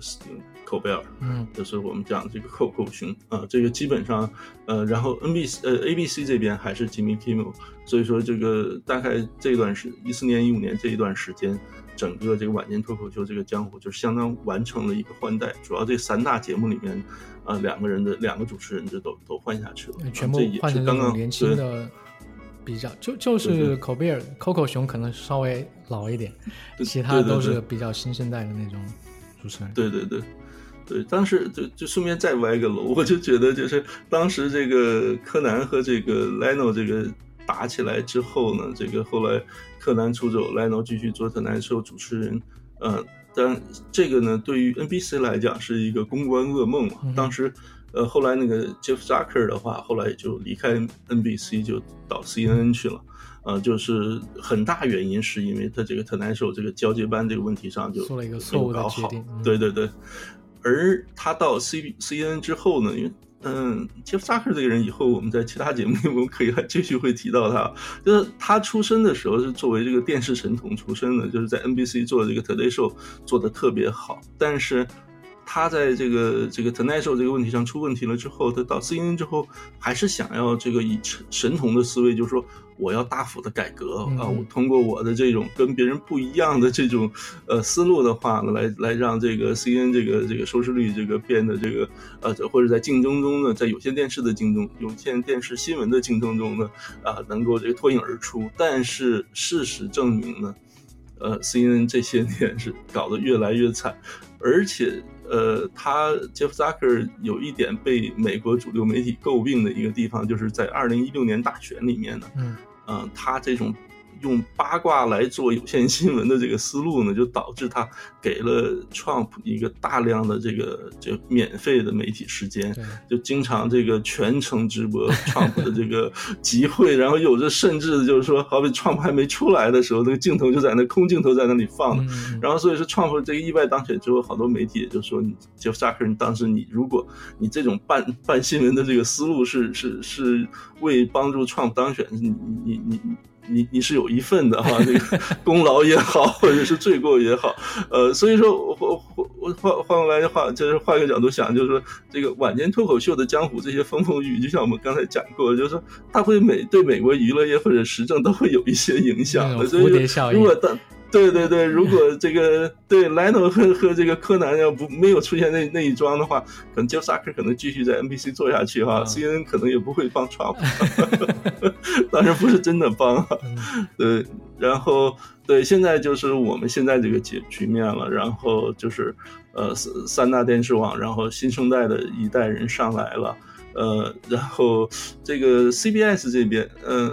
寇贝尔，嗯。就是我们讲的这个扣扣熊啊，这个基本上呃，然后 NBC 呃 ABC 这边还是 Jimmy Kimmel，所以说这个大概这段时一四年一五年这一段时间，整个这个晚间脱口秀这个江湖就相当完成了一个换代，主要这三大节目里面，啊、两个人的两个主持人就都都换下去了，全部换是刚刚年轻的，比较就就是口贝尔、Coco 熊可能稍微老一点，其他都是比较新生代的那种主持人。对对对，对，当时就就顺便再歪个楼，我就觉得就是当时这个柯南和这个 Leno 这个打起来之后呢，这个后来柯南出走，Leno 继续做 Tonight Show 主持人，呃，但这个呢对于 NBC 来讲是一个公关噩梦嘛，嗯当时。呃，后来那个 Jeff Zucker 的话，后来就离开 NBC，就到 CNN 去了。呃，就是很大原因是因为他这个 Tonight Show 这个交接班这个问题上就做了一个没错误的有搞好决定嗯对对对，而他到 C C N 之后呢，因为嗯杰夫扎克这个人以后我们在其他节目里我们可以还继续会提到他，<laughs> 就是他出生的时候是作为这个电视神童出生的，就是在 NBC 做这个 Today Show 做的特别好，但是。他在这个这个 Tonight Show 这个问题上出问题了之后，他到 CNN 之后，还是想要这个以神童的思维，就是说我要大幅的改革嗯啊，我通过我的这种跟别人不一样的这种呃思路的话呢，来来让这个 CNN 这个这个收视率这个变得这个呃或者在竞争中呢，在有线电视的竞争、有线电视新闻的竞争中呢啊、能够这个脱颖而出。但是事实证明呢，呃，CNN 这些年是搞得越来越惨，而且呃，他 Jeff Zucker 有一点被美国主流媒体诟病的一个地方，就是在二零一六年大选里面呢，嗯嗯、他这种用八卦来做有线新闻的这个思路呢，就导致他给了 Trump 一个大量的这个就免费的媒体时间，就经常这个全程直播 Trump 的这个集会，<laughs> 然后有的甚至就是说，好比 Trump 还没出来的时候，那个镜头就在那空镜头在那里放的。嗯，然后所以说，Trump 这个意外当选之后，好多媒体也就说，你 Jeff Zucker，你当时你如果你这种办办新闻的这个思路是是是为帮助 Trump 当选，你你你你你你是有一份的哈，<laughs> 这个功劳也好，或者是罪过也好，呃，所以说我我我我换换过来的话，就是换一个角度想，就是说这个晚间脱口秀的江湖这些风风雨雨，就像我们刚才讲过，就是说它会美对美国娱乐业或者时政都会有一些影响的，所以如果当对对对，如果这个对莱诺和和这个柯南要不没有出现那那一桩的话，可能 Jeff Zucker 可能继续在 NBC 做下去哈、嗯 c n n 可能也不会帮 Trump，<laughs> 当然不是真的帮对，然后对，现在就是我们现在这个局局面了，然后就是呃三三大电视网，然后新生代的一代人上来了，呃，然后这个 CBS 这边，呃。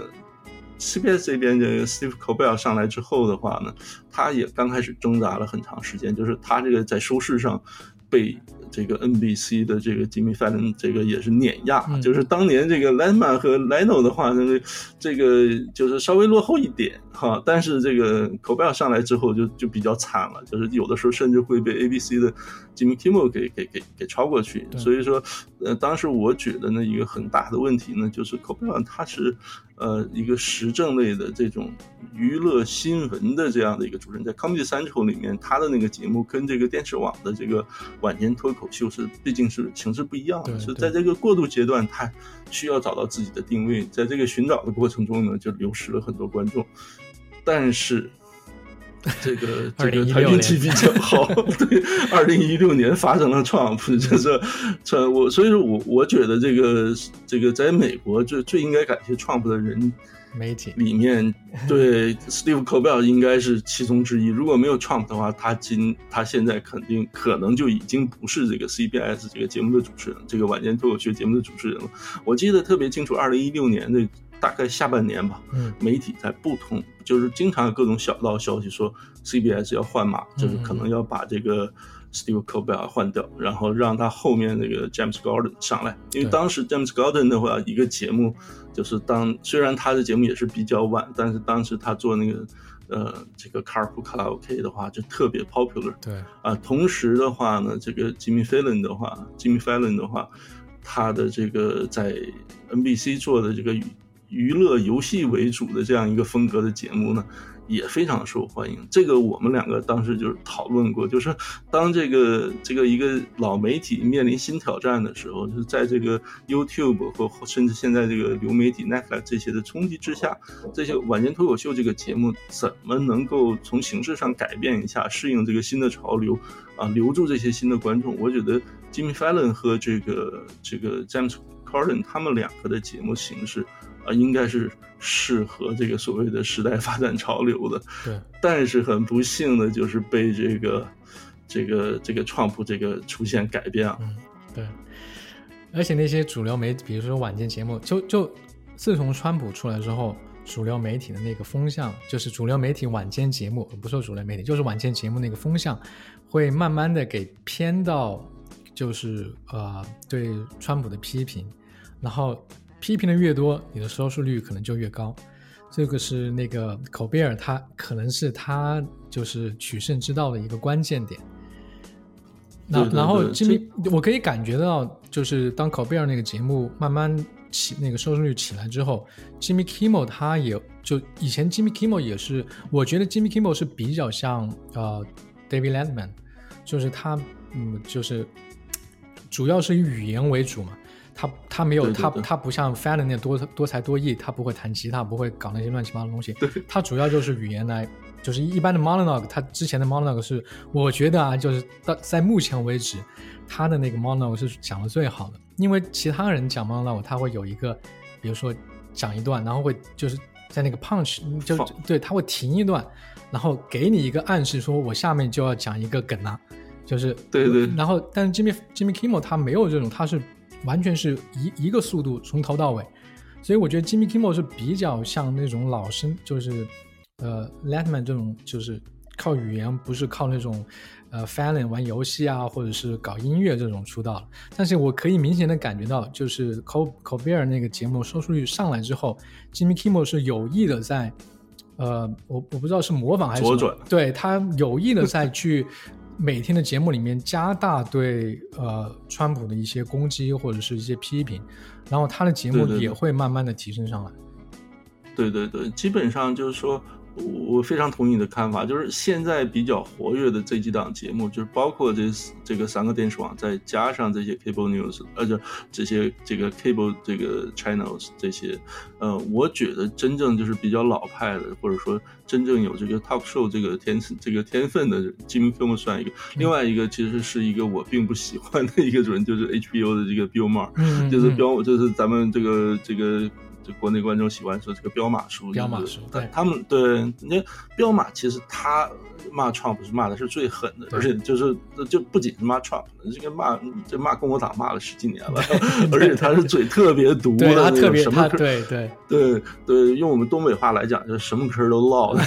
CBS 这边这个 Steve Colbert 上来之后的话呢，他也刚开始挣扎了很长时间，就是他这个在收视上被这个 NBC 的这个 Jimmy Fallon 这个也是碾压，嗯。就是当年这个 Letterman 和 Leno 的话，那个这个就是稍微落后一点哈，但是这个 Colbert 上来之后就就比较惨了，就是有的时候甚至会被 ABC 的 Jimmy Kimmel 给给给给超过去，所以说，呃，当时我觉得呢一个很大的问题呢，就是 Colbert 他是呃一个时政类的这种娱乐新闻的这样的一个主持人，在 Comedy Central 里面，他的那个节目跟这个电视网的这个晚间脱口秀是毕竟是形式不一样的，是在这个过渡阶段，他需要找到自己的定位，在这个寻找的过程中呢，就流失了很多观众，但是。<laughs> 这个这个他运气比较好，对，二零一六年发生了 Trump，<laughs> 就是这我所以说我我觉得这个这个在美国最最应该感谢 Trump 的人媒体里面，<laughs> 对 Steve Colbert 应该是其中之一。如果没有 Trump 的话，他今他现在肯定可能就已经不是这个 CBS 这个节目的主持人，这个晚间脱口秀节目的主持人了。我记得特别清楚，二零一六年的大概下半年吧，嗯媒体在不同，就是经常有各种小道消息说 CBS 要换马，就是可能要把这个 Steve Colbert 换掉，然后让他后面那个 James Gordon 上来，因为当时 James Gordon 的话，一个节目就是当虽然他的节目也是比较晚，但是当时他做那个呃这个 Carpool Karaoke 的话就特别 popular，对啊，同时的话呢，这个 Jimmy Fallon 的话，Jimmy Fallon 的话，他的这个在 NBC 做的这个娱娱乐游戏为主的这样一个风格的节目呢，也非常受欢迎。这个我们两个当时就是讨论过，就是当这个这个一个老媒体面临新挑战的时候，就是在这个 YouTube 或甚至现在这个流媒体 Netflix 这些的冲击之下，这些晚间脱口秀这个节目怎么能够从形式上改变一下，适应这个新的潮流啊，留住这些新的观众？我觉得 Jimmy Fallon 和这个这个 James Corden 他们两个的节目形式啊，应该是适合这个所谓的时代发展潮流的。对但是很不幸的就是被这个这个这个创普这个出现改变了。对，而且那些主流媒体，比如说晚间节目，就就自从川普出来之后，主流媒体的那个风向，就是主流媒体晚间节目，不说主流媒体，就是晚间节目那个风向，会慢慢的给偏到，就是呃对川普的批评，然后批评的越多，你的收视率可能就越高。这个是那个口贝尔，他可能是他就是取胜之道的一个关键点。那然后我可以感觉到，就是当口贝尔那个节目慢慢起那个收视率起来之后，Jimmy Kimmel 他也就以前 Jimmy Kimmel 也是，我觉得 Jimmy Kimmel 是比较像呃 David Letterman，就是他嗯就是主要是以语言为主嘛，他他没有他对对对他不像 Fallon 那样多多才多艺，他不会弹吉他，不会搞那些乱七八糟的东西，他主要就是语言来。就是一般的 monologue，他之前的 monologue 是，我觉得啊，就是到在目前为止，他的那个 monologue 是讲的最好的。因为其他人讲 monologue，他会有一个，比如说讲一段，然后会就是在那个 punch，就放对，他会停一段，然后给你一个暗示，说我下面就要讲一个梗了，就是对对然后，但是 Jimmy Jimmy Kimmel 他没有这种，他是完全是一一个速度从头到尾，所以我觉得 Jimmy Kimmel 是比较像那种老生，就是呃 Letterman 这种，就是靠语言，不是靠那种呃 Fallon 玩游戏啊，或者是搞音乐这种出道了。但是我可以明显的感觉到，就是 Col Colbert 那个节目收视率上来之后，Jimmy Kimmel 是有意的在。呃，我我不知道是模仿还是左转对他有意的在去每天的节目里面加大对呃川普的一些攻击或者是一些批评，然后他的节目也会慢慢的提升上来。对对对，基本上就是说，我我非常同意你的看法，就是现在比较活跃的这几档节目，就是包括这这个三个电视网，再加上这些 cable news，而且这些这个 cable 这个 channels 这些，呃，我觉得真正就是比较老派的，或者说真正有这个 talk show 这个天这个天分的 Jimmy Kimmel 算一个，另外一个其实是一个我并不喜欢的一个人，就是 HBO 的这个 Bill Maher，嗯就是标就是咱们这个这个。就国内观众喜欢说这个彪马叔，彪马就是叔对他们对你看彪马其实他骂 Trump 是骂的是最狠的，而且就是就不仅是骂 Trump，这个骂这骂共和党骂了十几年了，<laughs> 而且他是嘴特别毒的对他，特别他什么嗑对对对对，用我们东北话来讲，就是什么嗑都唠的。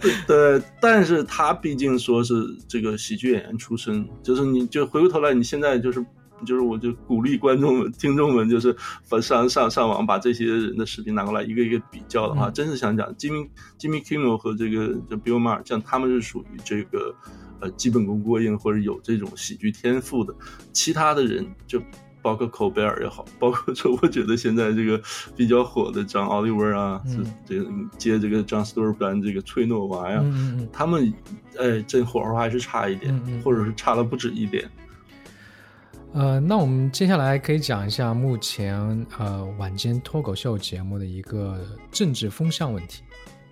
对 <laughs> 对，但是他毕竟说是这个喜剧演员出身，就是你就回过头来，你现在就是。就是，我就鼓励观众们、听众们，就是上上上网把这些人的视频拿过来，一个一个比较的话，嗯。真是想讲，Jimmy Jimmy Kimmel 和这个这 Bill Maher，像他们是属于这个呃基本功过硬或者有这种喜剧天赋的，其他的人就包括口贝尔也好，包括说我觉得现在这个比较火的张奥利维啊，嗯。是这个接这个 John Stewart 班这个崔诺娃呀，嗯嗯嗯。他们哎这火候还是差一点，或者是差了不止一点。呃，那我们接下来可以讲一下目前呃晚间脱口秀节目的一个政治风向问题。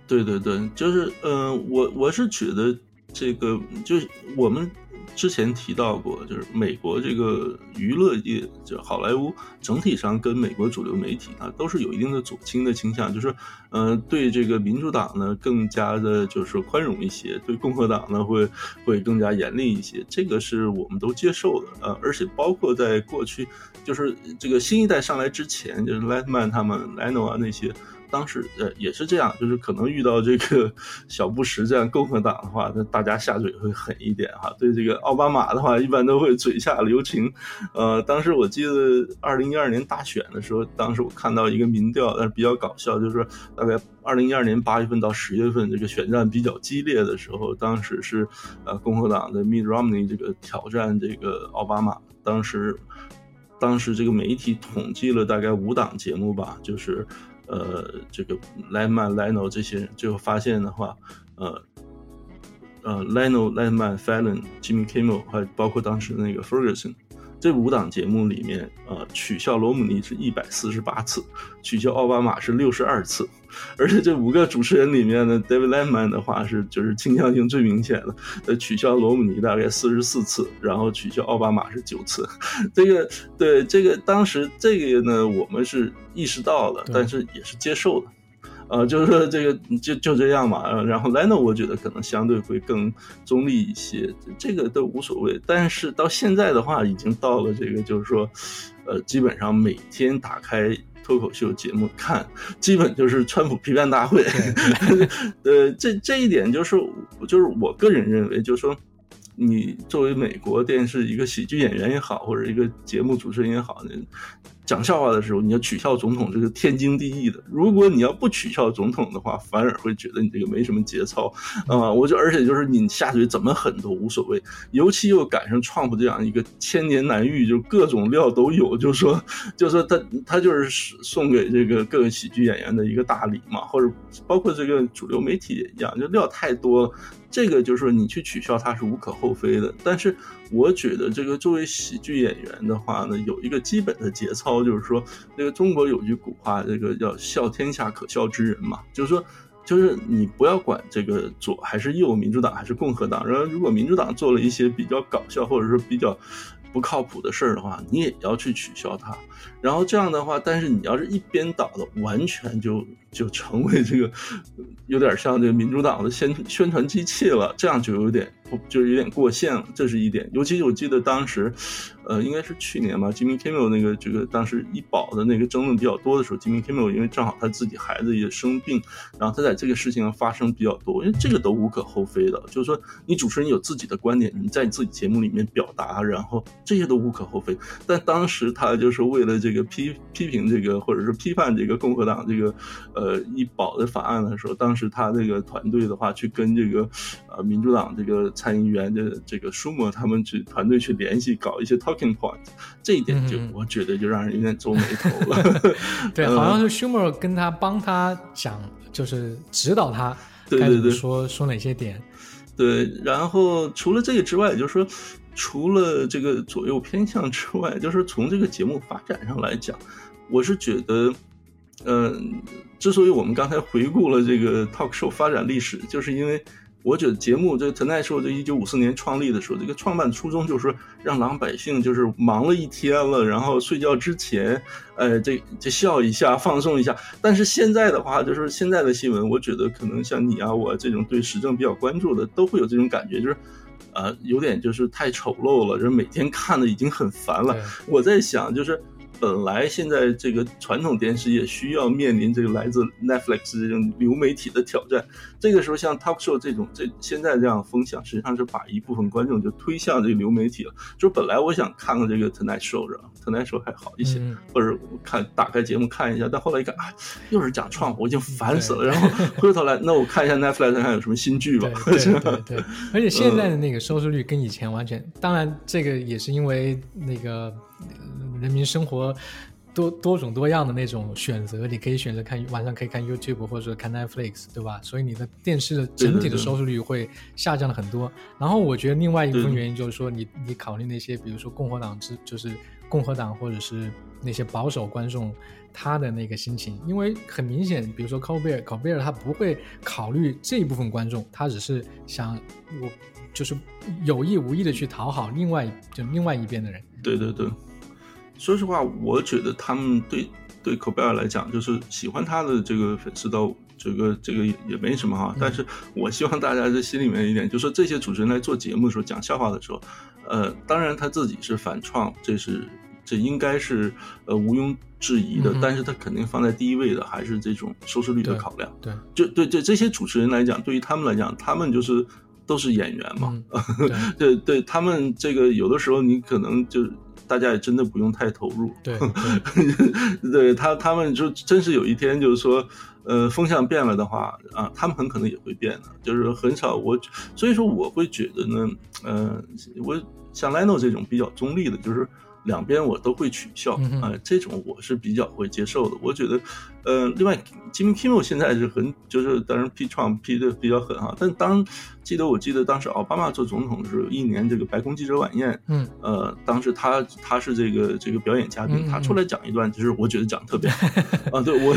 对对对，就是嗯、呃我我是觉得这个就是我们之前提到过，就是美国这个娱乐业，就好莱坞整体上跟美国主流媒体啊都是有一定的左倾的倾向，就是呃对这个民主党呢更加的就是宽容一些，对共和党呢会 <laughs> 会更加严厉一些，这个是我们都接受的呃，而且包括在过去就是这个新一代上来之前，就是 Letman 他们 Leno 啊那些。当时呃也是这样，就是可能遇到这个 <laughs> 小布什这样共和党的话，那大家下嘴会狠一点哈。对这个奥巴马的话，一般都会嘴下留情。呃，当时我记得二零一二年大选的时候，当时我看到一个民调，但是比较搞笑，就是说大概二零一二年八月份到十月份这个选战比较激烈的时候，当时是呃共和党的 Mitt Romney 这个挑战这个奥巴马，当时。当时这个媒体统计了大概五档节目吧，就是，呃，这个莱曼、莱诺这些人，最后发现的话，呃，呃，莱诺、莱曼、Fallon、Jimmy Kimmel，还包括当时那个 Ferguson，这五档节目里面，呃，取笑罗姆尼是一百四十八次，取笑奥巴马是六十二次，而且这五个主持人里面呢，David Letterman 的话是就是倾向性最明显的，呃，取消罗姆尼大概四十四次，然后取消奥巴马是九次，<laughs> 这个对这个当时这个呢，我们是意识到了，但是也是接受的。呃，就是说这个就就这样嘛，呃然后 Leno 我觉得可能相对会更中立一些，这个都无所谓。但是到现在的话，已经到了这个就是说，呃，基本上每天打开脱口秀节目看，基本就是川普批判大会。<laughs> 呃，<laughs> 这这一点就是就是我个人认为，就是说。你作为美国电视一个喜剧演员也好，或者一个节目主持人也好，讲笑话的时候，你要取笑总统，这是天经地义的。如果你要不取笑总统的话，反而会觉得你这个没什么节操啊、我就而且就是你下嘴怎么狠都无所谓，尤其又赶上 Trump 这样一个千年难遇，就各种料都有，就说 <laughs> 就说他他就是送给这个各个喜剧演员的一个大礼嘛，或者包括这个主流媒体也一样，就料太多了。这个就是说你去取笑他是无可厚非的，但是我觉得这个作为喜剧演员的话呢，有一个基本的节操，就是说，那个中国有句古话，这个叫“笑天下可笑之人”嘛，就是说。就是你不要管这个左还是右，民主党还是共和党。然后，如果民主党做了一些比较搞笑或者说比较不靠谱的事儿的话，你也要去取笑他。然后这样的话，但是你要是一边倒的，完全就就成为这个有点像这个民主党的宣宣传机器了，这样就有点不就有点过线了，这是一点。尤其我记得当时，呃，应该是去年吧，Jimmy Kimmel 那个这个当时医保的那个争论比较多的时候，Jimmy Kimmel 因为正好他自己孩子也生病，然后他在这个事情上发生比较多，因为这个都无可厚非的，就是说你主持人有自己的观点，你在你自己节目里面表达，然后这些都无可厚非。但当时他就是为了这个批批评这个或者是批判这个共和党这个呃医保的法案的时候，当时他这个团队的话去跟这个呃民主党这个参议员的这个舒默他们去团队去联系搞一些 talking point，这一点就嗯我觉得就让人有点皱眉头了。<laughs> 对，<laughs> 呃好像是 Schumer 跟他帮他讲，就是指导他对对对说说哪些点。对，然后除了这个之外，也就是说，除了这个左右偏向之外，就是从这个节目发展上来讲，我是觉得，嗯、之所以我们刚才回顾了这个 talk show 发展历史，就是因为我觉得节目这个 Tonight Show 这一九五四年创立的时候，这个创办初衷就是说让老百姓就是忙了一天了，然后睡觉之前，呃，这这笑一下，放松一下。但是现在的话，就是现在的新闻，我觉得可能像你啊，我这种对时政比较关注的，都会有这种感觉，就是。呃，有点就是太丑陋了，就是每天看的已经很烦了。我在想，就是本来现在这个传统电视也需要面临这个来自 Netflix 这种流媒体的挑战。这个时候，像 talk show 这种这现在这样的风向，实际上是把一部分观众就推向这个流媒体了。就本来我想看看这个 Tonight Show 的，Tonight Show 还好一些，嗯或者看打开节目看一下，但后来一看啊，又是讲创，我已经烦死了。然后回过头来，那我看一下 Netflix 看看有什么新剧吧。对对对对，而且现嗯在的那个收视率跟以前完全，当然这个也是因为那个呃人民生活多多种多样的那种选择，你可以选择看晚上可以看 YouTube 或者说看 Netflix，对吧？所以你的电视的整体的收视率会下降了很多。然后我觉得另外一部分原因就是说你，你考虑那些比如说共和党之就是共和党或者是那些保守观众。他的那个心情，因为很明显，比如说 c o b e r c o b e r 他不会考虑这一部分观众，他只是想我就是有意无意的去讨好另外就另外一边的人。对对对，说实话，我觉得他们对对科贝尔来讲，就是喜欢他的这个粉丝到这个这个也也没什么哈。但是我希望大家在心里面一点，就是说这些主持人来做节目的时候讲笑话的时候，呃，当然他自己是反创，这是这应该是呃毋庸置疑的，嗯但是他肯定放在第一位的还是这种收视率的考量。对，就对这这些主持人来讲，对于他们来讲，他们就是都是演员嘛，<laughs> 对对，他们这个有的时候你可能就大家也真的不用太投入，<laughs> 对对对他他们就真是有一天就是说，呃，风向变了的话啊，他们很可能也会变的，就是很少我，所以说我会觉得呢，呃，我像 Leno 这种比较中立的，就是。两边我都会取笑，啊呃，这种我是比较会接受的。我觉得，呃，另外，Jimmy Kimmel 现在是很，就是当然批创批的比较狠哈，但当记得我记得当时奥巴马做总统的时候，一年这个白宫记者晚宴，嗯呃，当时他他是这个这个表演嘉宾，他出来讲一段，就是我觉得讲得特别好啊。对我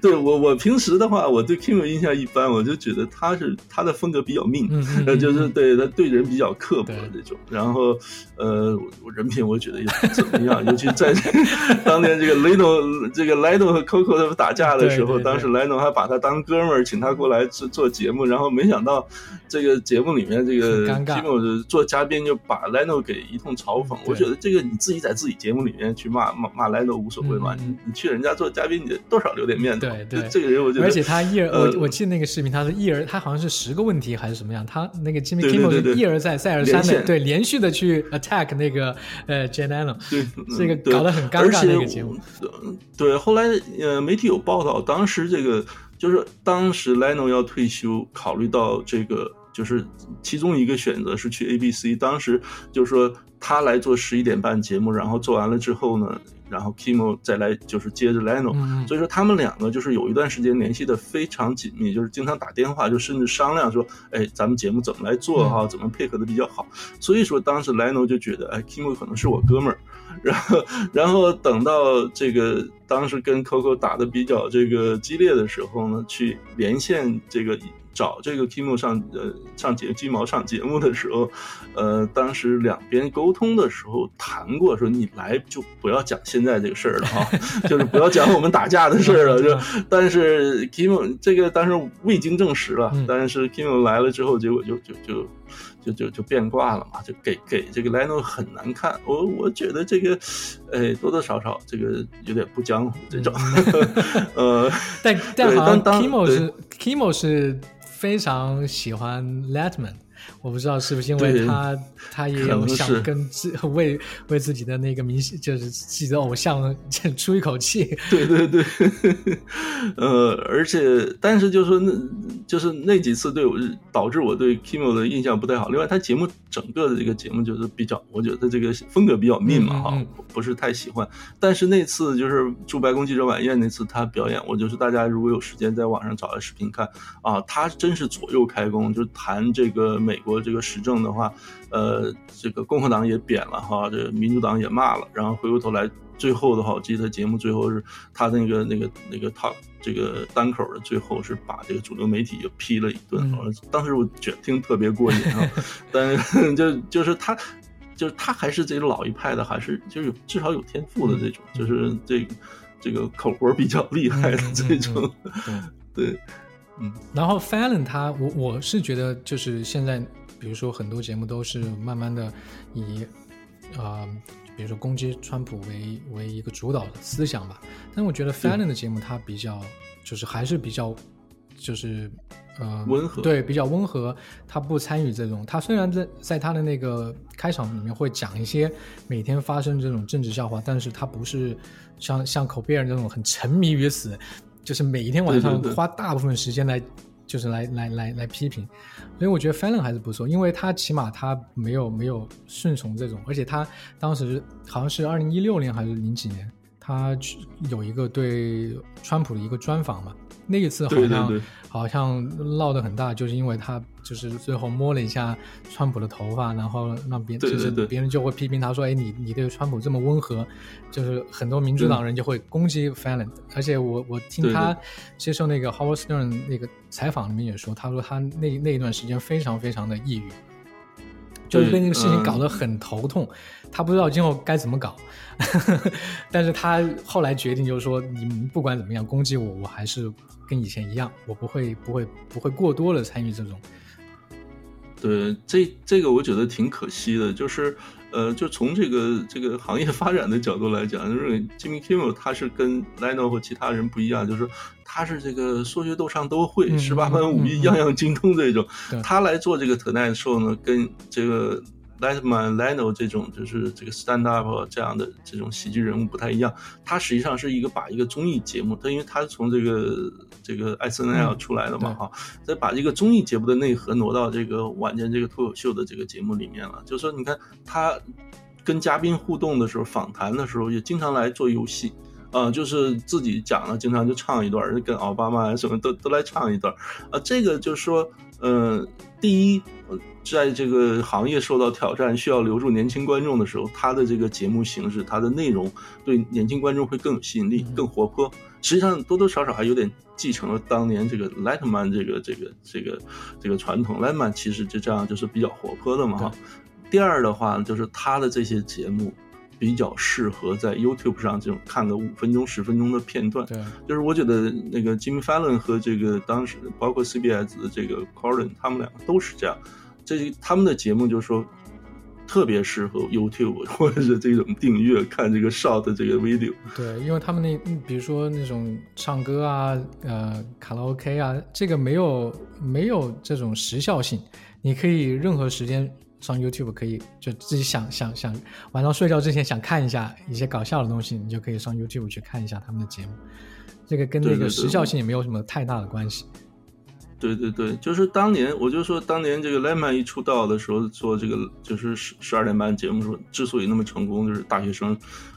对我我平时的话，我对 Kim 印象一般，我就觉得他是他的风格比较命，<laughs> 就是对他对人比较刻薄对这种。然后呃，我我人品我觉得也不怎么样，尤其在 <laughs> 当年这个 Leno 这个 Leno 和 Coco 他们打架的时候，当时 Leno 还把他当哥们儿，请他过来做做节目，然后没想到这个节目里面这个很尴尬。Kim 做嘉宾就把 Leno 给一通嘲讽。我觉得这个你自己在自己节目里面去骂骂骂 Leno 无所谓嘛，你你去人家做嘉宾，你多少留点面子。对对。这这个人我觉得，而且他一而呃我我记得那个视频，他是一而他好像是十个问题还是什么样，他那个 Kimmel 对对是一而再再而三的连对连续的去 attack 那个呃 Jan Allen，对，搞得很尴尬而且那个节目。对，后来呃，媒体有报道，当时这个就是当时 Leno 要退休，考虑到这个就是其中一个选择是去 ABC，当时就是说他来做十一点半节目，然后做完了之后呢，然后 Kimo 再来就是接着 Leno，、嗯所以说他们两个就是有一段时间联系的非常紧密，就是经常打电话，就甚至商量说，哎，咱们节目怎么来做哈，怎么配合的比较好。所以说当时 Leno 就觉得，哎，Kimo 可能是我哥们儿。然后，然后等到这个当时跟 Coco 打的比较这个激烈的时候呢，去连线这个找这个 Kimo 上呃上节鸡毛上节目的时候，呃，当时两边沟通的时候谈过，说你来就不要讲现在这个事儿了啊，<laughs> 就是不要讲我们打架的事儿了。<laughs> 就但是 Kimo 这个当时未经证实了，嗯但是 Kimo 来了之后，结果就就就。就就就变卦了嘛，就给给这个 Leno 很难看。我我觉得这个，哎，多多少少这个有点不江湖这种。<laughs> 呃，但但好像 Kimo 是 Kimo 是非常喜欢 Letman，我不知道是不是因为他他也有想跟自 <laughs> 为为自己的那个明星，就是自己的偶像出一口气。<laughs> 对对对，呃，而且但是就是说那就是那几次对我导致我对 Kimo 的印象不太好。另外，他节目整个的这个节目就是比较，我觉得这个风格比较密嘛哈，嗯嗯不是太喜欢。但是那次就是驻白宫记者晚宴那次他表演，我就是大家如果有时间在网上找来视频看啊，他真是左右开弓，就是谈这个美国这个时政的话，呃，这个共和党也贬了哈，这个民主党也骂了，然后回过头来。最后的话，我记得节目最后是他那个那个那个 talk 这个单口的最后是把这个主流媒体就批了一顿，嗯当时我觉得听特别过瘾啊，<laughs> 但是就就是他。就是他还是这种老一派的，还是就是有至少有天赋的这种，就是这个这个口活比较厉害的这种，对，然后 Fallon 他，我我是觉得就是现在，比如说很多节目都是慢慢的以，呃，比如说攻击川普为为一个主导的思想吧。但我觉得 Fallon 的节目他比较就是还是比较就是呃温和对，比较温和。他不参与这种，他虽然在在他的那个开场里面会讲一些每天发生这种政治笑话，但是他不是像像口贝尔那种很沉迷于此，就是每一天晚上花大部分时间来。就是来来来来批评，所以我觉得 Fallon 还是不错，因为他起码他没有没有顺从这种，而且他当时好像是二零一六年还是零几年，他去有一个对川普的一个专访嘛，那一次好像好像闹得很大，就是因为他就是最后摸了一下川普的头发，然后让别就是别人就会批评他说，哎，你你对川普这么温和，就是很多民主党人就会攻击 Fallon，、而且我我听他接受那个 Howard Stern 那个采访里面也说，他说他那那一段时间非常非常的抑郁。就是被那个事情搞得很头痛，他不知道今后该怎么搞，<laughs> 但是他后来决定就是说，你们不管怎么样攻击我，我还是跟以前一样，我不会不会不会过多的参与这种。对，这这个我觉得挺可惜的，就是呃，就从这个这个行业发展的角度来讲，就是 Jimmy Kimmel 他是跟 Leno 和其他人不一样，就是他是这个说学逗唱都会，嗯十八般武艺样样精通这种对。他来做这个 Tonight Show 呢，跟这个 Letterman、Leno 这种就是这个 stand up 这样的这种喜剧人物不太一样。他实际上是一个把一个综艺节目，他因为他是从这个这个 SNL 嗯出来的嘛，对哈、再把这个综艺节目的内核挪到这个晚间这个脱口秀的这个节目里面了。就是说，你看他跟嘉宾互动的时候，访谈的时候，也经常来做游戏。啊、就是自己讲了，经常就唱一段，跟奥巴马啊什么都都来唱一段儿。啊，这个就是说，呃，第一，呃在这个行业受到挑战，需要留住年轻观众的时候，他的这个节目形式、他的内容对年轻观众会更有吸引力、更活泼。实际上，多多少少还有点继承了当年这个 Letterman 这个这个这个这个传统。Letterman 其实就这样，就是比较活泼的嘛哈。第二的话，就是他的这些节目。比较适合在 YouTube 上这种看个五分钟、十分钟的片段，对，就是我觉得那个 Jimmy Fallon 和这个当时包括 CBS 的这个 Corin，他们两个都是这样。这他们的节目就是说特别适合 YouTube 或者是这种订阅看这个 short 这个 video。对，因为他们那嗯比如说那种唱歌啊，呃，卡拉 OK 啊，这个没有没有这种时效性，你可以任何时间上 YouTube 可以就自己想想想晚上睡觉之前想看一下一些搞笑的东西，你就可以上 YouTube 去看一下他们的节目。这个跟那个时效性也没有什么太大的关系。对对对，对对对就是当年，我就说当年这个赖漫一出道的时候做这个就是十十二点半节目的时候，之所以那么成功，就是大学生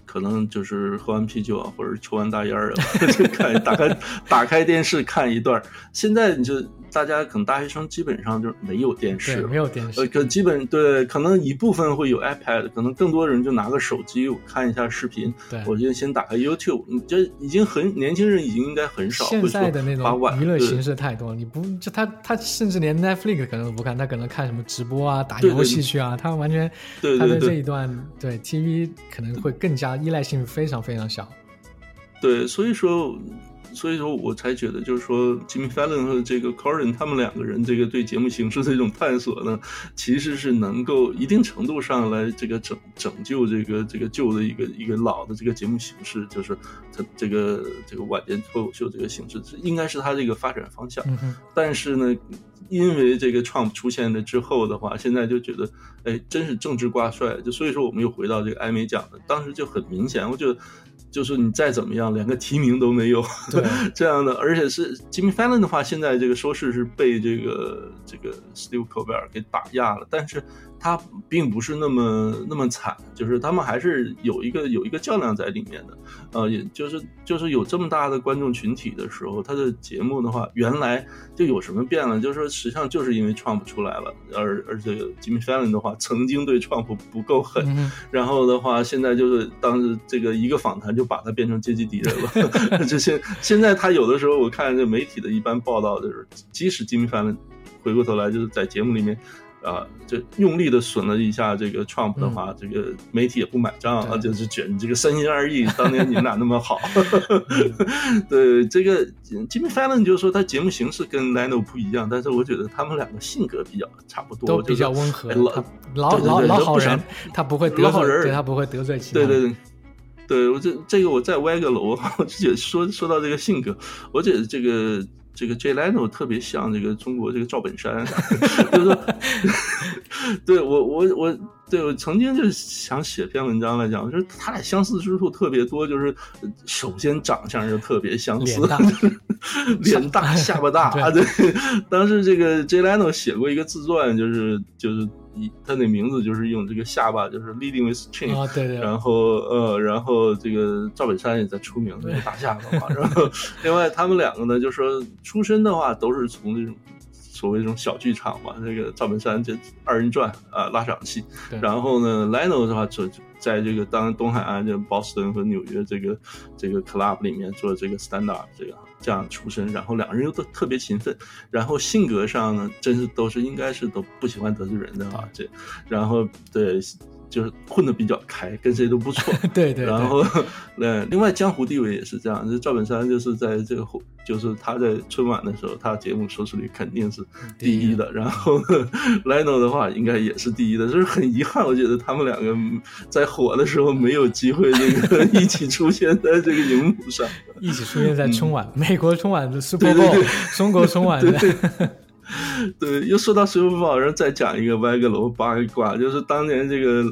可能就是喝完啤酒啊，或者抽完大烟儿啊，<laughs> 就看打开 <laughs> 打开电视看一段。现在你就大家可能大学生基本上就没有电视没。有电视呃，可基本对，可能一部分会有 iPad，可能更多人就拿个手机我看一下视频。对，我觉得先打开 YouTube，你这已经很年轻人已经应该很少现在的那种娱乐形式太多了，你不就他他甚至连 Netflix 可能都不看，他可能看什么直播啊、打游戏去啊，他完全他的这对对对一段对 TV 可能会更加依赖性非常非常小。对，所以说，所以说我才觉得，就是说，Jimmy Fallon 和这个 Corin 他们两个人这个对节目形式的一种探索呢，其实是能够一定程度上来这个拯拯救这个这个旧的一个一个老的这个节目形式，就是它这个这个晚间脱口秀这个形式，这应该是它这个发展方向。嗯，但是呢，因为这个 Trump 出现了之后的话，现在就觉得，哎，真是政治挂帅。就所以说，我们又回到这个艾美奖的，当时就很明显，我觉得。就是你再怎么样，连个提名都没有，对。<laughs> 这样的，而且是 Jimmy Fallon 的话，现在这个收视是被这个这个 Steve Colbert 给打压了，但是他并不是那么那么惨，就是他们还是有一个有一个较量在里面的，呃，也就是就是有这么大的观众群体的时候，他的节目的话，原来就有什么变了，就是说实际上就是因为 Trump 出来了，而而且 Jimmy Fallon 的话，曾经对 Trump 不够狠，嗯 <laughs> 然后的话，现在就是当时这个一个访谈就把他变成阶级敌人了。<laughs> 这些现在他有的时候我看这媒体的一般报道，就是即使 Jimmy Fallon 回过头来就是在节目里面。啊，就用力的损了一下这个 Trump 的话，这个媒体也不买账啊，就是觉得你这个三心二意，当年你们俩那么好。<laughs> <laughs> 对这个 Jimmy Fallon 就是说他节目形式跟 Leno 不一样，但是我觉得他们两个性格比较差不多，都比较温和老老老好人，他不会得罪，人对他不会得罪其他人。对对对，对我这这个我再歪个楼，<laughs> 我就觉得说说到这个性格，我觉得这个这个 Jay Leno 特别像这个中国这个赵本山，<laughs> 就是，对我我我对我曾经就想写篇文章来讲，就是他俩相似之处特别多，就是首先长相就特别相似脸大，脸大下巴大，对对，当时这个 Jay Leno 写过一个自传，就是就是以他那名字就是用这个下巴就是 leading with chin，啊，对对，然后呃，然后这个赵本山也在出名这个大下巴嘛，然后另外他们两个呢，就说出身的话都是从这种所谓这种小剧场嘛，这个赵本山这二人转啊拉场戏，然后呢，Leno 的话就在这个当东海岸就 Boston 和纽约这个这个 club 里面做这个 stand up 这个这样出身，然后两个人又都特别勤奋，然后性格上呢，真是都是应该是都不喜欢得罪人的啊，这然后对。就是混得比较开，跟谁都不错。<laughs> 对对，然后，<laughs> 呃，另外江湖地位也是这样，就赵本山就是在这个后，就是他在春晚的时候，他节目收视率肯定是第一的。然后，<laughs> Lino 的话应该也是第一的，就是很遗憾，我觉得他们两个在火的时候没有机会这个一起出现在这个荧幕上。一起出现在春晚，美国春晚的 Super 嗯对对 Bowl，中国春晚对的，对对，<laughs> 对又说到 Super Bowl，然后再讲一个歪个楼八卦，就是当年这个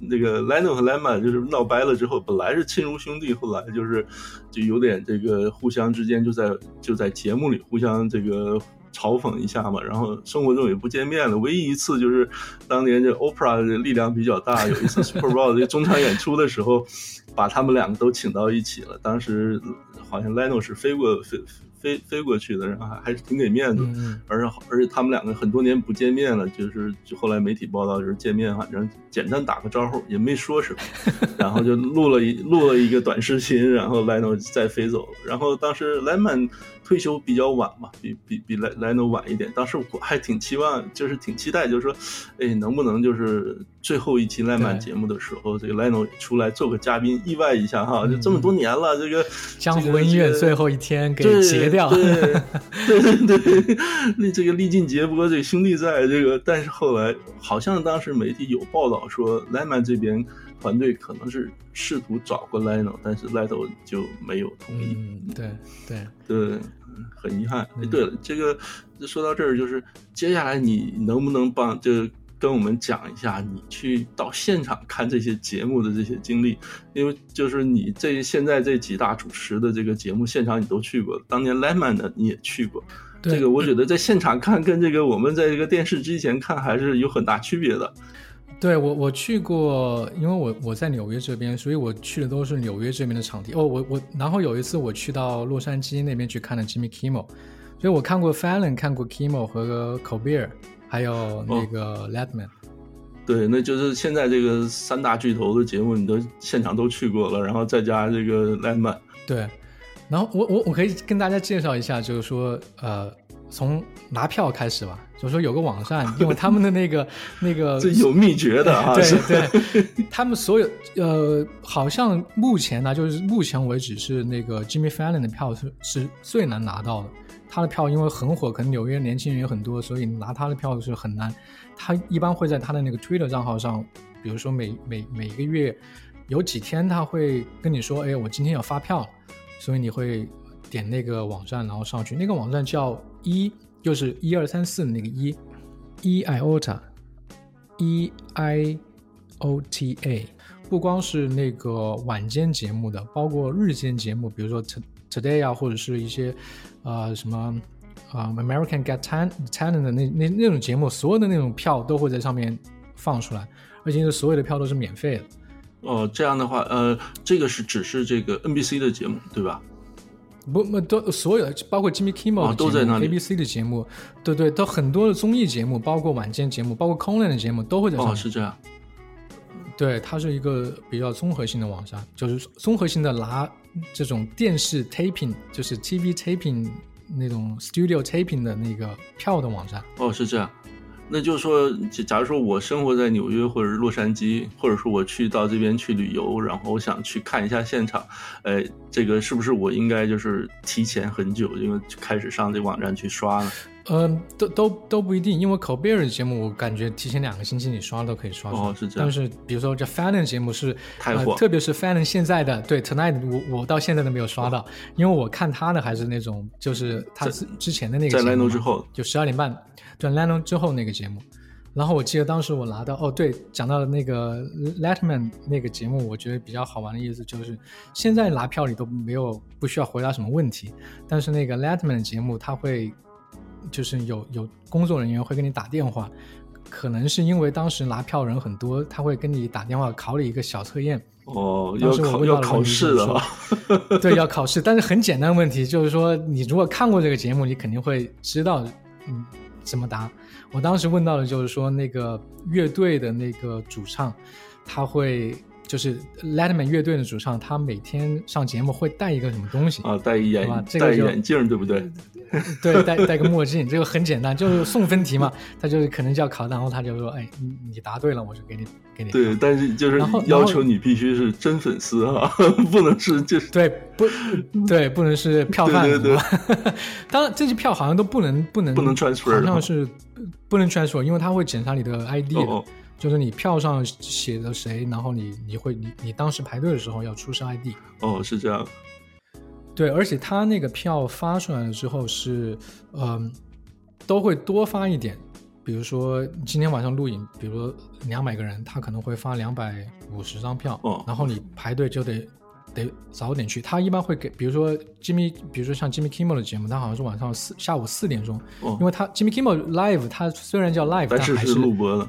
那个 Leno 和 Lema 就是闹掰了之后，本来是亲如兄弟，后来就是就有点这个互相之间就在就在节目里互相这个。嘲讽一下嘛，然后生活中也不见面了。唯一一次就是当年这 Opera 的力量比较大，有一次 Super Bowl 这中场演出的时候，把他们两个都请到一起了。当时好像 Leno 是飞过飞飞飞过去的，然后还还是挺给面子。嗯而且而且他们两个很多年不见面了，就是就后来媒体报道就是见面，反正简单打个招呼，也没说什么，<laughs> 然后就录了一录了一个短视频，然后 Leno 再飞走了。然后当时 Lemon 退休比较晚嘛，比比比 Leno 晚一点。当时我还挺期望，就是挺期待，就是说，哎，能不能就是最后一期 Lemon 对节目的时候，这个 Leno 出来做个嘉宾，意外一下哈，就嗯这么多年了，这个江湖恩怨最后一天给对结掉，对对对对，那这个历尽劫波，这个兄弟在这个，但是后来好像当时媒体有报道说，Lema 这边团队可能是试图找过 Leno，但是 Leno 就没有同意。嗯，对对，对，嗯很遗憾。哎嗯，对了，这个说到这儿，就是接下来你能不能帮就跟我们讲一下你去到现场看这些节目的这些经历？因为就是你这现在这几大主持的这个节目现场你都去过，当年 Lemon 的你也去过。对这个我觉得在现场看跟这个我们在这个电视机前看还是有很大区别的。对我我去过，因为我我在纽约这边，所以我去的都是纽约这边的场地。哦，我我然后有一次我去到洛杉矶那边去看了 Jimmy Kimmel，所以我看过 Fallon，看过 Kimmel 和 Colbert，还有那个 Letman。对，那就是现在这个三大巨头的节目，你都现场都去过了，然后再加这个 Lemon。对，然后我我我可以跟大家介绍一下，就是说，呃从拿票开始吧，就是说有个网站，因为他们的那个 <laughs> 那个这有秘诀的啊，<laughs> 对对，他们所有呃，好像目前呢，就是目前为止是那个 Jimmy Fallon 的票是是最难拿到的。他的票因为很火，可能纽约年轻人也很多，所以拿他的票是很难。他一般会在他的那个 Twitter 账号上，比如说每每每个月有几天他会跟你说，哎，我今天要发票，所以你会点那个网站，然后上去。那个网站叫一，就是一二三四的那个一，E iota。E I O T A，不光是那个晚间节目的，包括日间节目，比如说 T Today 啊，或者是一些呃什么啊、呃 American Get Talent 的那那那种节目，所有的那种票都会在上面放出来，而且是所有的票都是免费的。哦，这样的话，呃，这个是只是这个 NBC 的节目，对吧？不不都所有的，包括 Jimmy Kimmel 哦的节目、都在那里 ABC 的节目，对对，都很多的综艺节目，包括晚间节目，包括 Conan 的节目都会在上哦，是这样。对，它是一个比较综合性的网站，就是综合性的拿这种电视 taping，就是 TV taping 那种 studio taping 的那个票的网站。哦，是这样。那就是说，假假如说我生活在纽约或者洛杉矶，或者说我去到这边去旅游，然后我想去看一下现场，呃，这个是不是我应该就是提前很久，因为开始上这网站去刷呢？嗯，都都都不一定，因为 Colbert 的节目，我感觉提前两个星期你刷都可以刷出来。哦是这样。但是比如说这 Fallon 节目是太火。呃，特别是 Fallon 现在的对 Tonight，我我到现在都没有刷到，因为我看他的还是那种就是他之之前的那个节目 Leno 之后。就十二点半，对 Leno 之后那个节目。然后我记得当时我拿到哦，对，讲到那个 Letterman 那个节目，我觉得比较好玩的意思就是，现在拿票你都没有不需要回答什么问题，但是那个 Letterman 的节目他会就是有有工作人员会给你打电话，可能是因为当时拿票人很多，他会跟你打电话考你一个小测验，哦，要考要考试的。对，要考试，但是很简单的问题，就是说你如果看过这个节目，你肯定会知道，嗯，怎么答。我当时问到的就是说，那个乐队的那个主唱，他会就是 Letterman 乐队的主唱，他每天上节目会带一个什么东西？啊，戴一眼戴这个就眼镜，对不对？<laughs> 对，戴戴个墨镜，这个很简单，就是送分题嘛。他就是可能就要考，然后他就说，哎，你你答对了，我就给你给你。对，但是就是要求你必须是真粉丝啊，<laughs> 不能是就是对，不，<laughs> 对，不能是票贩子。对对对当然，这些票好像都不能不能不能 transfer 好像是不能 transfer，因为他会检查你的 ID 的，哦哦就是你票上写的谁，然后你你会你你当时排队的时候要出示 ID。哦，是这样。对，而且他那个票发出来了之后是，嗯、都会多发一点。比如说今天晚上录影，比如两百个人，他可能会发两百五十张票，哦然后你排队就得得早点去。他一般会给，比如说 Jimmy，比如说像 Jimmy Kimmel 的节目，他好像是晚上四下午四点钟，哦因为他 Jimmy Kimmel Live，他虽然叫 Live，但是还是录播的。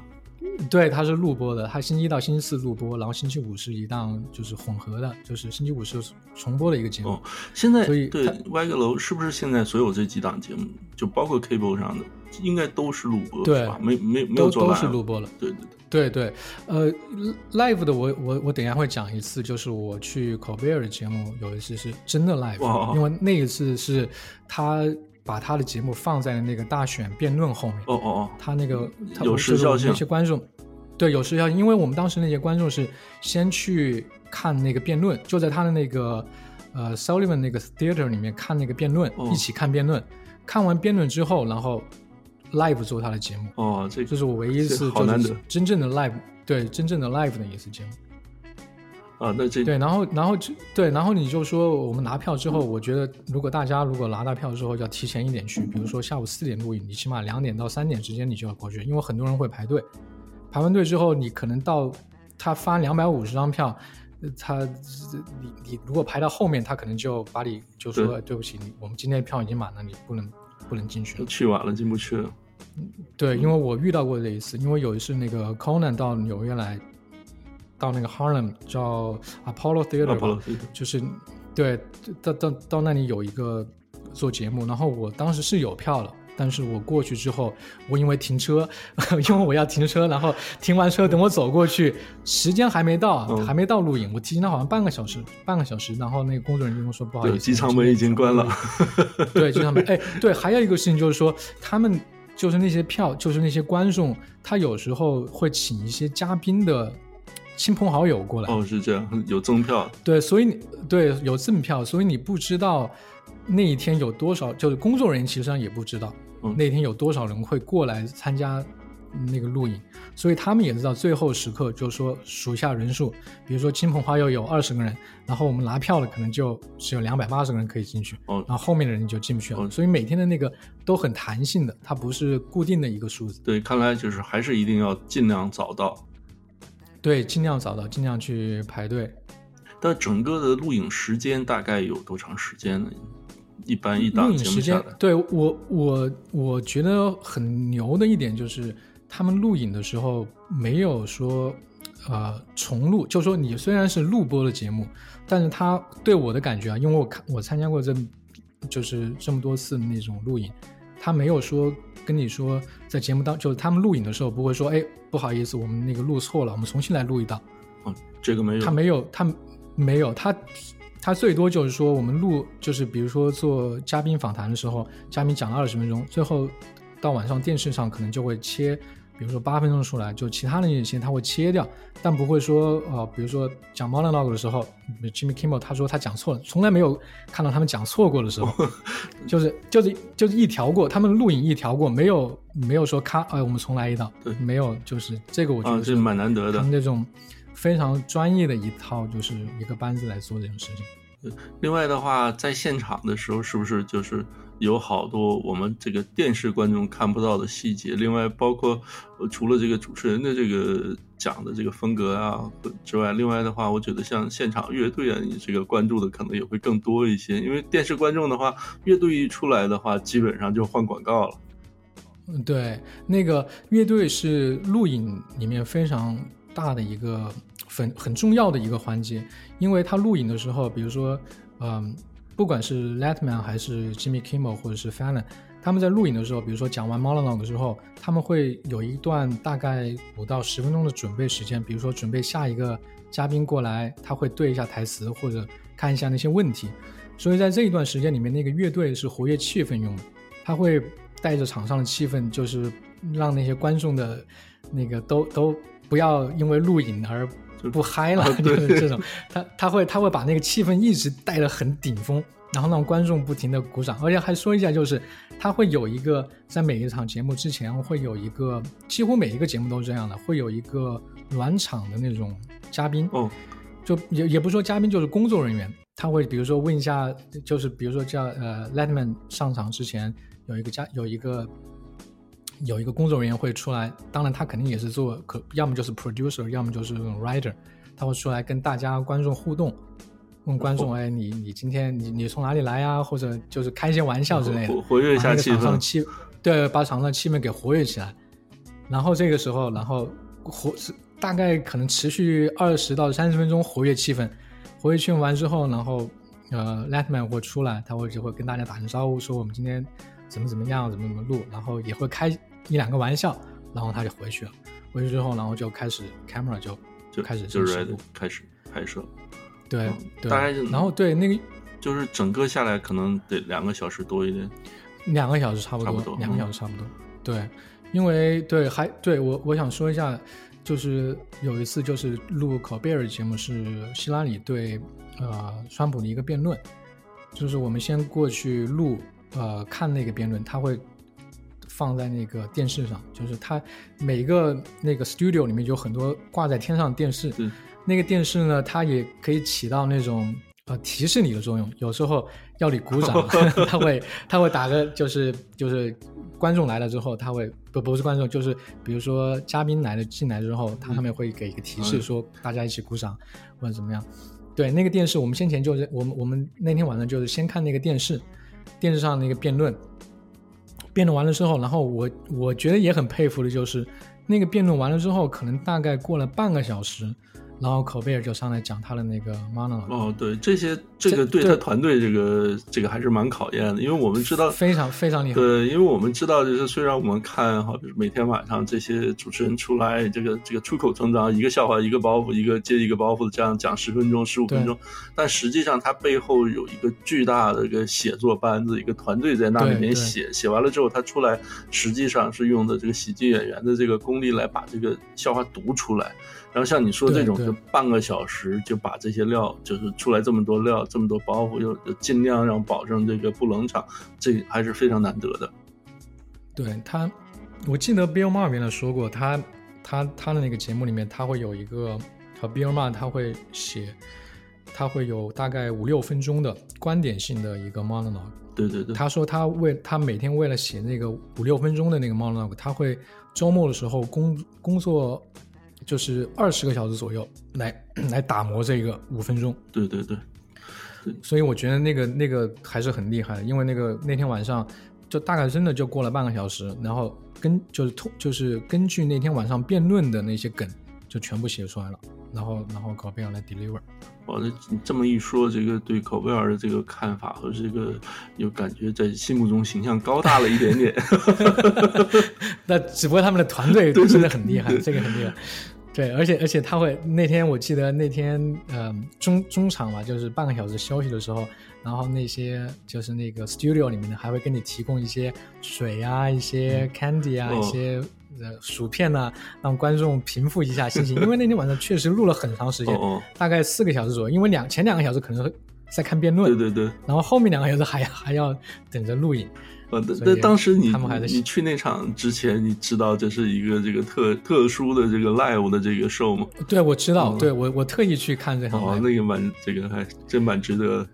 对，它是录播的，它星期一到星期四录播，然后星期五是一档就是混合的，就是星期五是重播的一个节目。哦，现在所以对它歪个楼是不是现在所有这几档节目，就包括 cable 上的，应该都是录播对是吧？没没没有都都是录播了。对对对，对对，呃，live 的我我我等一下会讲一次，就是我去 Colbert 的节目有一次是真的 live，因为那一次是他把他的节目放在了那个大选辩论后面，哦哦哦，他那个他有时效性。那些观众，对，有时效性，因为我们当时那些观众是先去看那个辩论，就在他的那个呃 Sullivan 那个 theater 里面看那个辩论，哦。一起看辩论，看完辩论之后，然后 live 做他的节目，哦，这这是我唯一一次就是真正的 live，对，真正的 live 的一次节目。啊，那这对，然后然后就对，然后你就说我们拿票之后，我觉得如果大家如果拿到票之后要提前一点去，比如说下午四点录影，你起码两点到三点之间你就要过去，因为很多人会排队。排完队之后，你可能到他发两百五十张票，呃他你你如果排到后面，他可能就把你就说对对不起，你我们今天的票已经满了，你不能不能进去了。去晚了进不去了。对，因为我遇到过这一次，因为有一次那个 Conan 到纽约来，到那个 Harlem 叫 Apollo Theater 就是对到到到那里有一个做节目，然后我当时是有票了，但是我过去之后，我因为停车，<laughs> 因为我要停车，然后停完车等我走过去，时间还没到，嗯还没到录影，我提前了好像半个小时，半个小时，然后那个工作人员就跟我说不好意对，思，机场门已经关了。<laughs> 对，机场门。哎，对，还有一个事情就是说，他们就是那些票，就是那些观众，他有时候会请一些嘉宾的亲朋好友过来。哦，是这样，有赠票。对，所以你对有赠票，所以你不知道那一天有多少，就是工作人员其实上也不知道、嗯那天有多少人会过来参加那个录影，所以他们也知道最后时刻就是说数一下人数，比如说亲朋好友有二十个人，然后我们拿票的可能就只有两百八十个人可以进去，哦然后后面的人就进不去了，哦所以每天的那个都很弹性的，它不是固定的一个数字。对，看来就是还是一定要尽量早到。对，尽量早到，尽量去排队。但整个的录影时间大概有多长时间呢？一般一录档影时间对我我我觉得很牛的一点就是，他们录影的时候没有说呃重录，就说你虽然是录播的节目，但是他对我的感觉啊，因为我看我参加过这就是这么多次那种录影，他没有说跟你说在节目当就是他们录影的时候不会说哎不好意思我们那个录错了，我们重新来录一道。嗯，这个没有。他没有，他没有，他他最多就是说，我们录就是比如说做嘉宾访谈的时候，嘉宾讲了二十分钟，最后到晚上电视上可能就会切，比如说八分钟出来，就其他的那些他会切掉，但不会说呃，比如说讲 monologue 的时候，Jimmy Kimmel 他说他讲错了，从来没有看到他们讲错过的时候，<laughs> 就是就是就是一条过，他们录影一条过，没有没有说咔，哎，我们重来一道，对没有，就是这个我觉啊，得是这蛮难得的他们。这种非常专业的一套，就是一个班子来做这种事情。另外的话，在现场的时候，是不是就是有好多我们这个电视观众看不到的细节？另外，包括除了这个主持人的这个讲的这个风格啊之外，另外的话，我觉得像现场乐队啊，你这个关注的可能也会更多一些。因为电视观众的话，乐队一出来的话，基本上就换广告了。嗯，对，那个乐队是录影里面非常大的一个很很重要的一个环节，因为他录影的时候，比如说，嗯，不管是 Letman 还是 Jimmy Kimmel 或者是 Fallon，他们在录影的时候，比如说讲完 monologue 的时候，他们会有一段大概五到十分钟的准备时间，比如说准备下一个嘉宾过来，他会对一下台词或者看一下那些问题，所以在这一段时间里面，那个乐队是活跃气氛用的，他会带着场上的气氛，就是让那些观众的那个都都不要因为录影而不嗨了，<laughs> 就是这种，他他会他会把那个气氛一直带得很顶峰，然后让观众不停的鼓掌，而且还说一下，就是他会有一个在每一场节目之前会有一个，几乎每一个节目都是这样的，会有一个暖场的那种嘉宾，哦，就也也不是说嘉宾，就是工作人员，他会比如说问一下，就是比如说叫呃 Letman 上场之前有一个嘉有一个有一个工作人员会出来，当然他肯定也是做可要么就是 producer，要么就是 writer，他会出来跟大家观众互动，问观众哎你你今天你你从哪里来呀、或者就是开一些玩笑之类的活，跃一下气氛。对，把场上的气氛给活跃起来。然后这个时候，然后活是大概可能持续二十到三十分钟活跃气氛，活跃气氛完之后，然后呃，Letman 会出来，他会就会跟大家打声招呼，说我们今天怎么怎么样，怎么怎么录，然后也会开一两个玩笑，然后他就回去了。回去之后，然后就开始 camera 就就开始就正式 ready 录，开始拍摄，对嗯对，大概就然后对那个就是整个下来可能得两个小时多一点。两个小时差不多，差不多两个嗯小时差不多。对，因为对还对我我想说一下，就是有一次就是录考贝尔节目是希拉里对呃川普的一个辩论，就是我们先过去录呃看那个辩论，他会放在那个电视上，就是它每个那个 studio 里面有很多挂在天上的电视，嗯那个电视呢，它也可以起到那种呃提示你的作用。有时候要你鼓掌，<laughs> 它会它会打个就是就是观众来了之后，他会不不是观众，就是比如说嘉宾来了进来之后，他上面会给一个提示嗯说大家一起鼓掌或者怎么样。对，那个电视我们先前就是我们我们那天晚上就是先看那个电视，电视上那个辩论，辩论完了之后，然后我我觉得也很佩服的就是那个辩论完了之后，可能大概过了半个小时，然后口贝尔就上来讲他的那个 monologue，、哦，对，这些这个对对他团队这个这个还是蛮考验的，因为我们知道非常非常厉害。对，因为我们知道，就是虽然我们看，好比如每天晚上这些主持人出来，这个这个出口成章，一个笑话一个包袱，一个接一个包袱的这样讲十分钟、十五分钟，但实际上他背后有一个巨大的一个写作班子，一个团队在那里面写，写完了之后他出来，实际上是用的这个喜剧演员的这个功力来把这个笑话读出来。然后像你说这种，就半个小时就把这些料，就是出来这么多料，这么多包袱，又又尽量让保证这个不冷场，这还是非常难得的。对他，我记得 Bill Maher 原来说过，他他他的那个节目里面，他会有一个和 Bill Maher 他会写，他会有大概五六分钟的观点性的一个 monologue。对对对，他说他为他每天为了写那个五六分钟的那个 monologue，他会周末的时候工工作就是二十个小时左右来来打磨这个五分钟。对对对，所以我觉得那个那个还是很厉害的，因为那个那天晚上就大概真的就过了半个小时，然后根就是通就是根据那天晚上辩论的那些梗就全部写出来了，然后然后搞贝尔来 deliver。我这你这么一说，这个对考贝尔的这个看法和这个有感觉在心目中形象高大了一点点。<laughs> 那只不过他们的团队真的很厉害，对这个很厉害。对，而且而且他会那天我记得那天呃中中场嘛，就是半个小时休息的时候，然后那些就是那个 studio 里面的还会给你提供一些水啊、一些 candy 啊、哦一些呃薯片呐、让观众平复一下心情。因为那天晚上确实录了很长时间，哦哦，大概四个小时左右，因为两前两个小时可能是在看辩论，对对对，然后后面两个小时还还要等着录影。呃，所以那当时你他们还在你去那场之前，你知道这是一个这个特特殊的这个 live 的这个 show 吗？对，我知道，嗯对我我特意去看这场。哦，那个蛮这个还真蛮值得。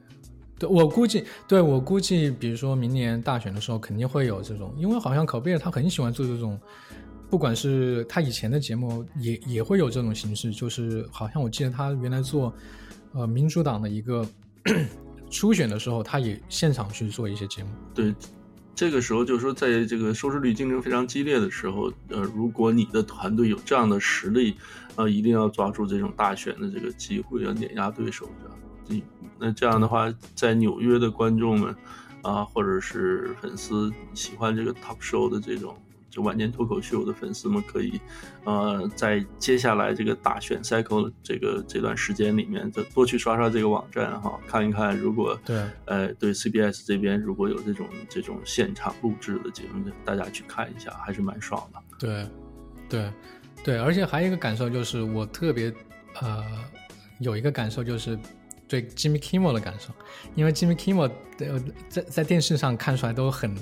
对我估计，对我估计，比如说明年大选的时候，肯定会有这种，因为好像考贝尔他很喜欢做这种，不管是他以前的节目也也会有这种形式，就是好像我记得他原来做呃民主党的一个 <coughs> 初选的时候，他也现场去做一些节目。对，这个时候就是说，在这个收视率竞争非常激烈的时候，呃，如果你的团队有这样的实力，啊，一定要抓住这种大选的这个机会，要碾压对手的。你那这样的话，在纽约的观众们啊、或者是粉丝喜欢这个 Top show 的这种。就晚间脱口秀的粉丝们可以，呃，在接下来这个大选 cycle 的这个这段时间里面，就多去刷刷这个网站哈，看一看，如果对呃，对 CBS 这边如果有这种这种现场录制的节目，大家去看一下，还是蛮爽的。对，对，对，而且还有一个感受就是，我特别呃有一个感受就是对 Jimmy Kimmel 的感受，因为 Jimmy Kimmel 呃在在电视上看出来都很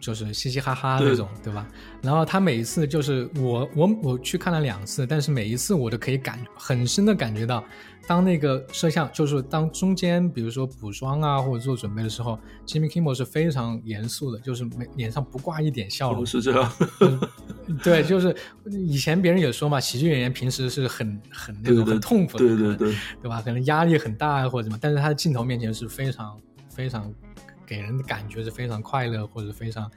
就是嘻嘻哈哈那种，对吧？然后他每一次就是我我我去看了两次，但是每一次我都可以感很深的感觉到，当那个摄像就是当中间比如说补妆啊或者做准备的时候，Jimmy Kimmel 是非常严肃的，就是没脸上不挂一点笑容哦，，<laughs> 是这样，<laughs> 对，就是以前别人也说嘛，喜剧演员平时是很很那种很痛苦的，对对对，对吧？可能压力很大啊或者什么，但是他的镜头面前是非常非常给人的感觉是非常快乐或者非常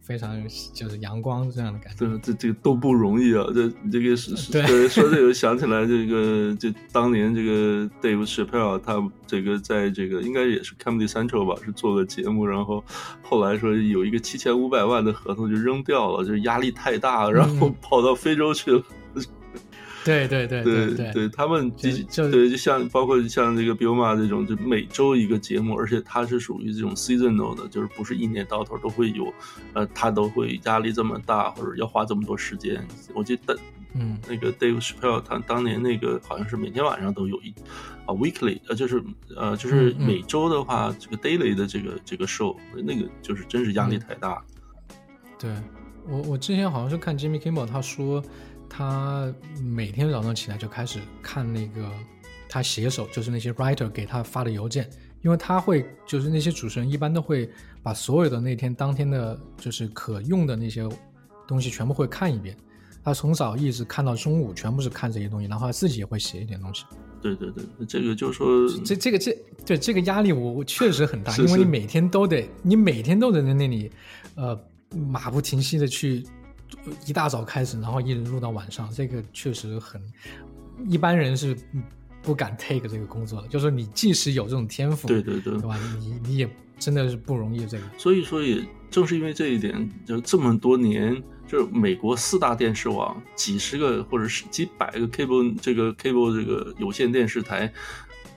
非常就是阳光这样的感觉。对，这这个都不容易啊！这这个是是对对说这个 <laughs> 想起来，这个就当年这个 Dave Chappelle 他这个在这个应该也是 Comedy Central 吧，是做个节目，然后后来说有一个七千五百万的合同就扔掉了，就压力太大，然后嗯跑到非洲去了。对对对对对他们就对，就像包括像这个 Bill Ma 这种，就每周一个节目，而且它是属于这种 seasonal 的，就是不是一年到头都会有，呃，他都会压力这么大，或者要花这么多时间。我记得嗯那个 Dave Chappelle 他当年那个好像是每天晚上都有一啊 weekly，呃，就是呃就是每周的话，这个 daily 的这个这个 show，那个就是真是压力嗯太大。对我我之前好像是看 Jimmy Kimmel，他说他每天早上起来就开始看那个他写手，就是那些 writer 给他发的邮件，因为他会就是那些主持人一般都会把所有的那天当天的就是可用的那些东西全部会看一遍。他从早一直看到中午，全部是看这些东西，然后他自己也会写一点东西。对对对，这个就说这这个这对这个压力我我确实很大，是是因为你每天都得你每天都得在那里，呃，马不停蹄的去，一大早开始，然后一直录到晚上，这个确实很，一般人是不敢 take 这个工作的。就是你即使有这种天赋，对对对对吧？你你也真的是不容易这个。所以说，也正是因为这一点，就这么多年，就是美国四大电视网几十个或者是几百个 cable 这个 cable 这个有线电视台，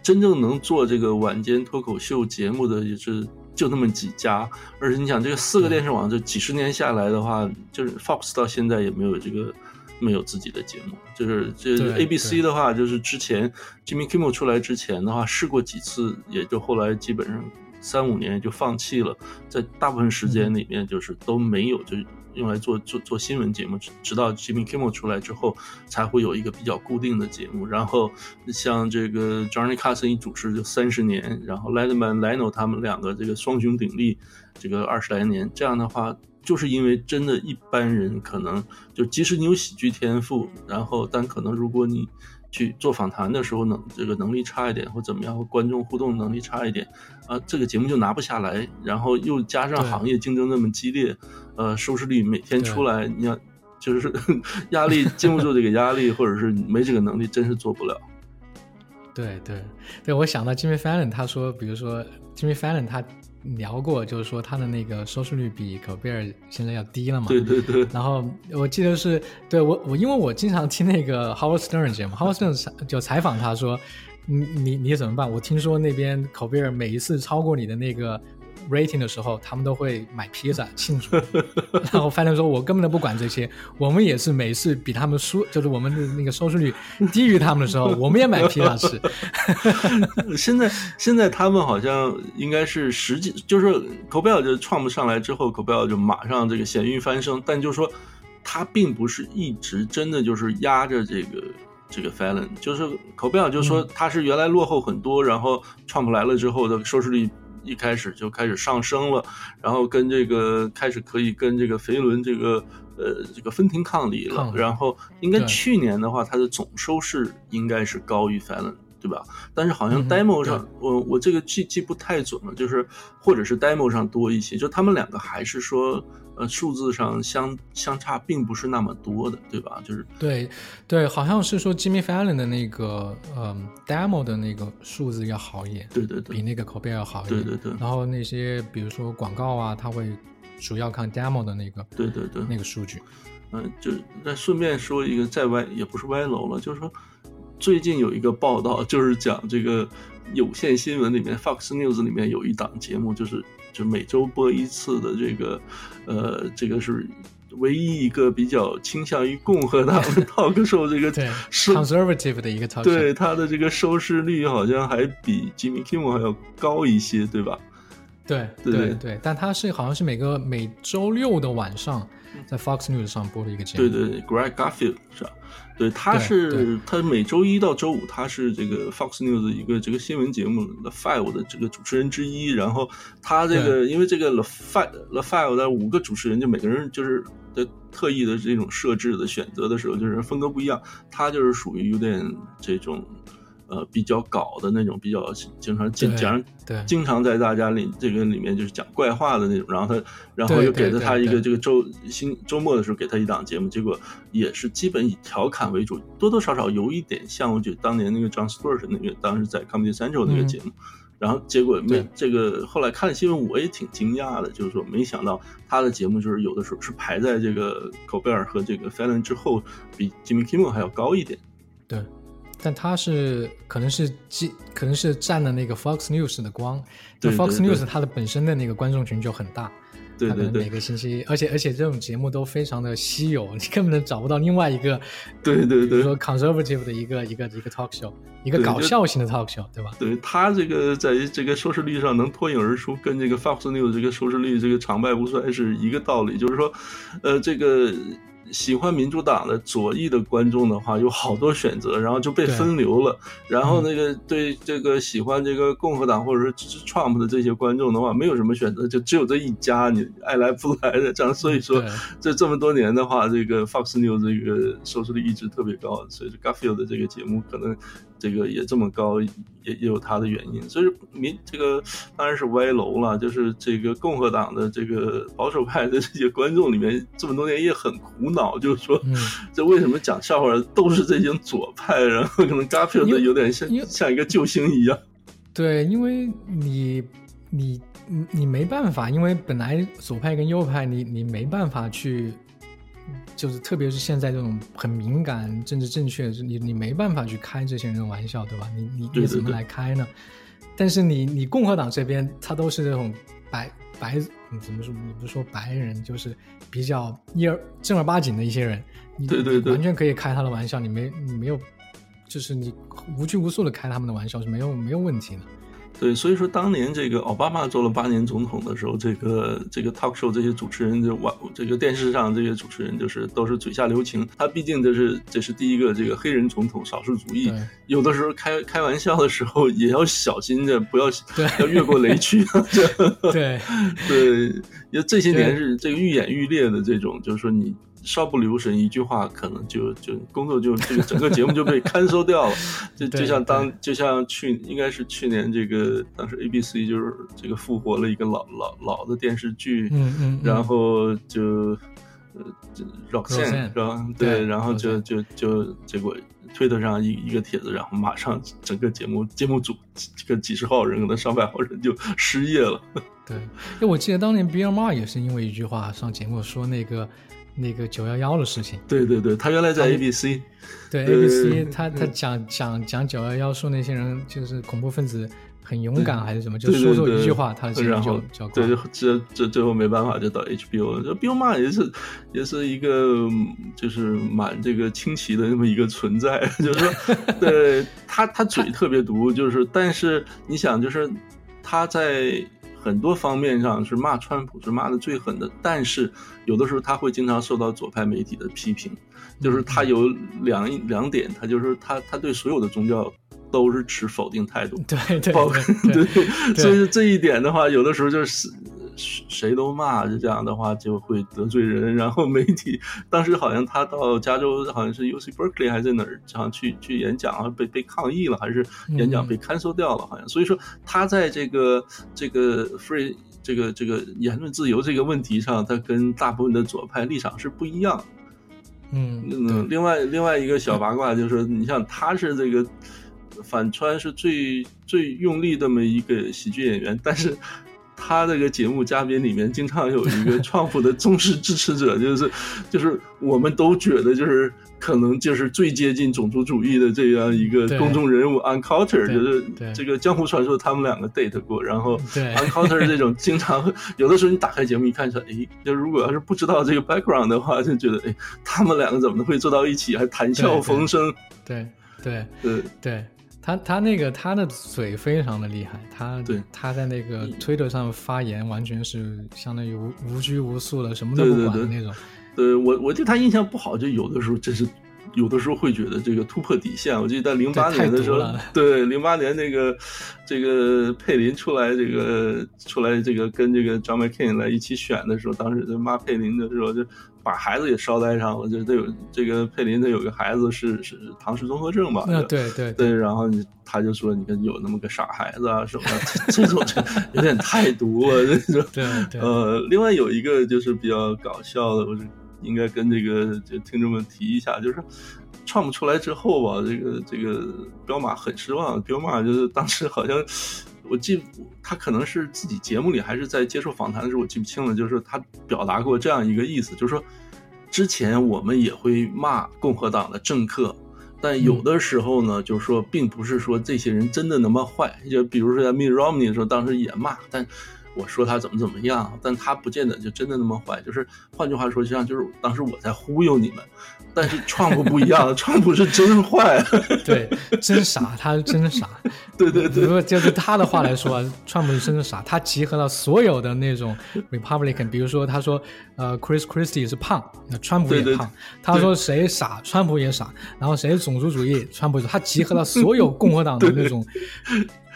真正能做这个晚间脱口秀节目的也是就那么几家。而且你想，这个四个电视网就几十年下来的话，就是 Fox 到现在也没有这个。没有自己的节目，就是这 A B C 的话，就是之前 Jimmy Kimmel 出来之前的话，试过几次，也就后来基本上三五年就放弃了，在大部分时间里面就是都没有，就是用来做做做新闻节目，直直到 Jimmy Kimmel 出来之后，才会有一个比较固定的节目。然后像这个 Johnny Carson 一主持就三十年，然后 Letterman、Leno 他们两个这个双雄鼎立，这个二十来年，这样的话。就是因为真的，一般人可能就即使你有喜剧天赋，然后但可能如果你去做访谈的时候能这个能力差一点或怎么样，和观众互动能力差一点，啊，这个节目就拿不下来。然后又加上行业竞争那么激烈，呃，收视率每天出来，你要就是 <laughs> 压力经不住这个压力，或者是没这个能力，真是做不了。对对对，我想到 Jimmy Fallon，他说，比如说 Jimmy Fallon 他聊过，就是说他的那个收视率比可贝尔现在要低了嘛。对对对，然后我记得是对我我因为我经常听那个 Howard Stern 节目，Howard Stern 采就采访他说，你你你怎么办？我听说那边口贝尔每一次超过你的那个 rating 的时候，他们都会买披萨庆祝。<laughs> 然后范登说，我根本都不管这些，我们也是每次比他们输，就是我们的那个收视率低于他们的时候，我们也买披萨吃。<laughs> <laughs> 现在现在他们好像应该是实际就是口贝尔就创不上来之后，口贝尔就马上这个咸鱼翻身，但就是说他并不是一直真的就是压着这个这个 Fallon，就是口贝尔就说他是原来落后很多，然后 Trump 来了之后的收视率。一开始就开始上升了，然后跟这个开始可以跟这个肥伦这个呃这个分庭抗礼了，然后应该去年的话，它的总收视应该是高于 Fallon，对吧？但是好像 demo 上，对我我这个记记不太准了，就是或者是 demo 上多一些，就他们两个还是说呃数字上相相差并不是那么多的，对吧？就是对对，好像是说 Jimmy Fallon 的那个嗯 demo 的那个数字要好一点，对对对比那个口碑要好一点。对对对然后那些比如说广告啊，它会主要看 demo 的那个对对对，那个数据。嗯，就再顺便说一个再歪也不是歪楼了，就是说最近有一个报道，就是讲这个有线新闻里面 Fox News 里面有一档节目，就是就每周播一次的这个，呃，这个是唯一一个比较倾向于共和党的 <laughs> talk show，这个对，conservative 的一个 talk show。对它的这个收视率好像还比 Jimmy Kimmel 还要高一些，对吧？对对对对对，但它是好像是每个每周六的晚上在 Fox News 上播的一个节目。对对，Greg Garfield 是吧？对，他是他每周一到周五，他是这个 Fox News 的一个这个新闻节目 The Five 的这个主持人之一。然后他这个因为这个 The Five The Five 的五个主持人，就每个人就是的特意的这种设置的选择的时候，就是风格不一样。他就是属于有点这种。呃，比较搞的那种，比较经常经对讲，对。经常在大家里这个里面就是讲怪话的那种，然后他，然后又给了他一个这个周星周末的时候给他一档节目，结果也是基本以调侃为主，多多少少有一点像我觉得当年那个 John Stewart 那个当时在 Comedy Central 那个嗯。节目，然后结果没这个后来看了新闻，我也挺惊讶的，就是说没想到他的节目就是有的时候是排在这个口贝尔和这个 Fallon 之后，比 Jimmy Kimmel 还要高一点。对，但他是可能是基可能是占了那个 Fox News 的光，那对 Fox News 它的本身的那个观众群就很大，对对对它可能每个星期，而且而且这种节目都非常的稀有，你根本找不到另外一个，对对对比如说 conservative 的一个一个一个 talk show，一个搞笑型的 talk show，对吧？对他这个在这个收视率上能脱颖而出，跟这个 Fox News 这个收视率这个长败不衰是一个道理。就是说，呃，这个喜欢民主党的左翼的观众的话，有好多选择，然后就被分流了。然后那个对这个喜欢这个共和党或者是支持 Trump 的这些观众的话，没有什么选择，就只有这一家，你爱来不来的这样。所以说，这这么多年的话，这个 Fox News 这个收视率一直特别高，所以 Garfield 的这个节目可能这个也这么高，也也有它的原因。所以说民这个当然是歪楼了，就是这个共和党的这个保守派的这些观众里面，这么多年也很苦恼，就是说，嗯这为什么讲笑话都是这些左派，然后可能 Garfield 有点像像一个救星一样。对，因为你你你你没办法，因为本来左派跟右派你你没办法去，就是特别是现在这种很敏感、政治正确，你你没办法去开这些人的玩笑，对吧？你你你怎么来开呢？但是你你共和党这边，他都是这种白白，嗯怎么说？你不是说白人，就是比较一儿正儿八经的一些人，你对对对完全可以开他的玩笑，你没你没有，就是你无拘无束的开他们的玩笑是没有没有问题的。对，所以说当年这个奥巴马做了八年总统的时候，这个这个 talk show 这些主持人就哇这个电视上这些主持人就是都是嘴下留情。他毕竟这是这是第一个这个黑人总统，少数族裔，有的时候开开玩笑的时候也要小心着，不要对要越过雷区。<laughs> 对对，因为这些年是这个愈演愈烈的这种，就是说你稍不留神一句话，可能就就工作就这个整个节目就被 cancel 掉了。<laughs> 就就像当就像去应该是去年这个当时 ABC 就是这个复活了一个老老老的电视剧，嗯嗯嗯然后就呃这 Roxanne Roxanne 是吧？对对，然后就就就结果推特上一一个帖子，然后马上整个节目节目组这个几十号人，可能上百号人就失业了。<laughs> 对，因为我记得当年 Bill Maher 也是因为一句话上节目说那个那个九幺幺的事情，对对对，他原来在 ABC，对对。ABC 他他讲讲讲九幺幺说那些人就是恐怖分子很勇敢还是什么，就说错一句话他的节目然后就就对，这这最后没办法就到 HBO 了。这 Bill Maher 也是也是一个嗯就是蛮这个清奇的那么一个存在，<laughs> 就是说，对他他嘴特别毒，就是但是你想就是他在。很多方面上是骂川普是骂的最狠的，但是有的时候他会经常受到左派媒体的批评，就是他有两两点，他就是他他对所有的宗教都是持否定态度，<laughs> 对对，所以这一点的话，有的时候就是谁谁都骂，就这样的话就会得罪人。<laughs> 然后媒体当时好像他到加州，好像是 U C Berkeley 还是在哪儿，好像去去演讲，好像被被抗议了，还是演讲嗯被 cancel 掉了，好像。所以说他在这个这个 free 这个这个言论自由这个问题上，他跟大部分的左派立场是不一样的。嗯嗯，另外另外一个小八卦就是，你像他是这个反川是最最用力这么一个喜剧演员，但是他这个节目嘉宾里面经常有一个创普的忠实支持者，就是 <laughs> 就是我们都觉得就是可能就是最接近种族主义的这样一个公众人物 Unculture，对就是对这个江湖传说他们两个 date 过，然后 <laughs> 对 Unculture 这种经常有的时候你打开节目一看说，哎，就如果要是不知道这个 background 的话，就觉得哎，他们两个怎么会坐到一起还谈笑对对风生？对对对对。他他那个他的嘴非常的厉害，他对他在那个推特上发言完全是相当于无无拘无束的，什么都不管的那种。对我我对他印象不好，就有的时候真是。有的时候会觉得这个突破底线。我记得在零八年的时候，对零八年那个这个佩林出来，这个出来这个跟这个 John McCain 来一起选的时候，当时就骂佩林的时候，就把孩子也捎带上了。就他有这个佩林，他有个孩子是是唐氏综合症吧？那对对对，然后你他就说，你看有那么个傻孩子啊什么的，这种这有点太毒了，这种。对对呃，另外有一个就是比较搞笑的，我是应该跟这个就听众们提一下，就是创不出来之后吧，这个这个彪马很失望，彪马就是当时好像。我记他可能是自己节目里还是在接受访谈的时候，我记不清了。就是他表达过这样一个意思，就是说，之前我们也会骂共和党的政客，但有的时候呢，就是说，并不是说这些人真的那么坏。就比如说在 Mitt Romney 的时候，当时也骂，但我说他怎么怎么样，但他不见得就真的那么坏。就是换句话说，实际上就是当时我在忽悠你们，但是川普不一样，<laughs> 川普是真坏。<laughs> 对，真傻，他是真傻。<laughs> 对对对如果就是他的话来说啊，川普是真的傻，他集合了所有的那种 Republican，比如说他说，呃，Chris Christie 是胖，那川普也对对胖。他说谁傻，川普也傻。然后谁种族主义，川普他集合了所有共和党的那种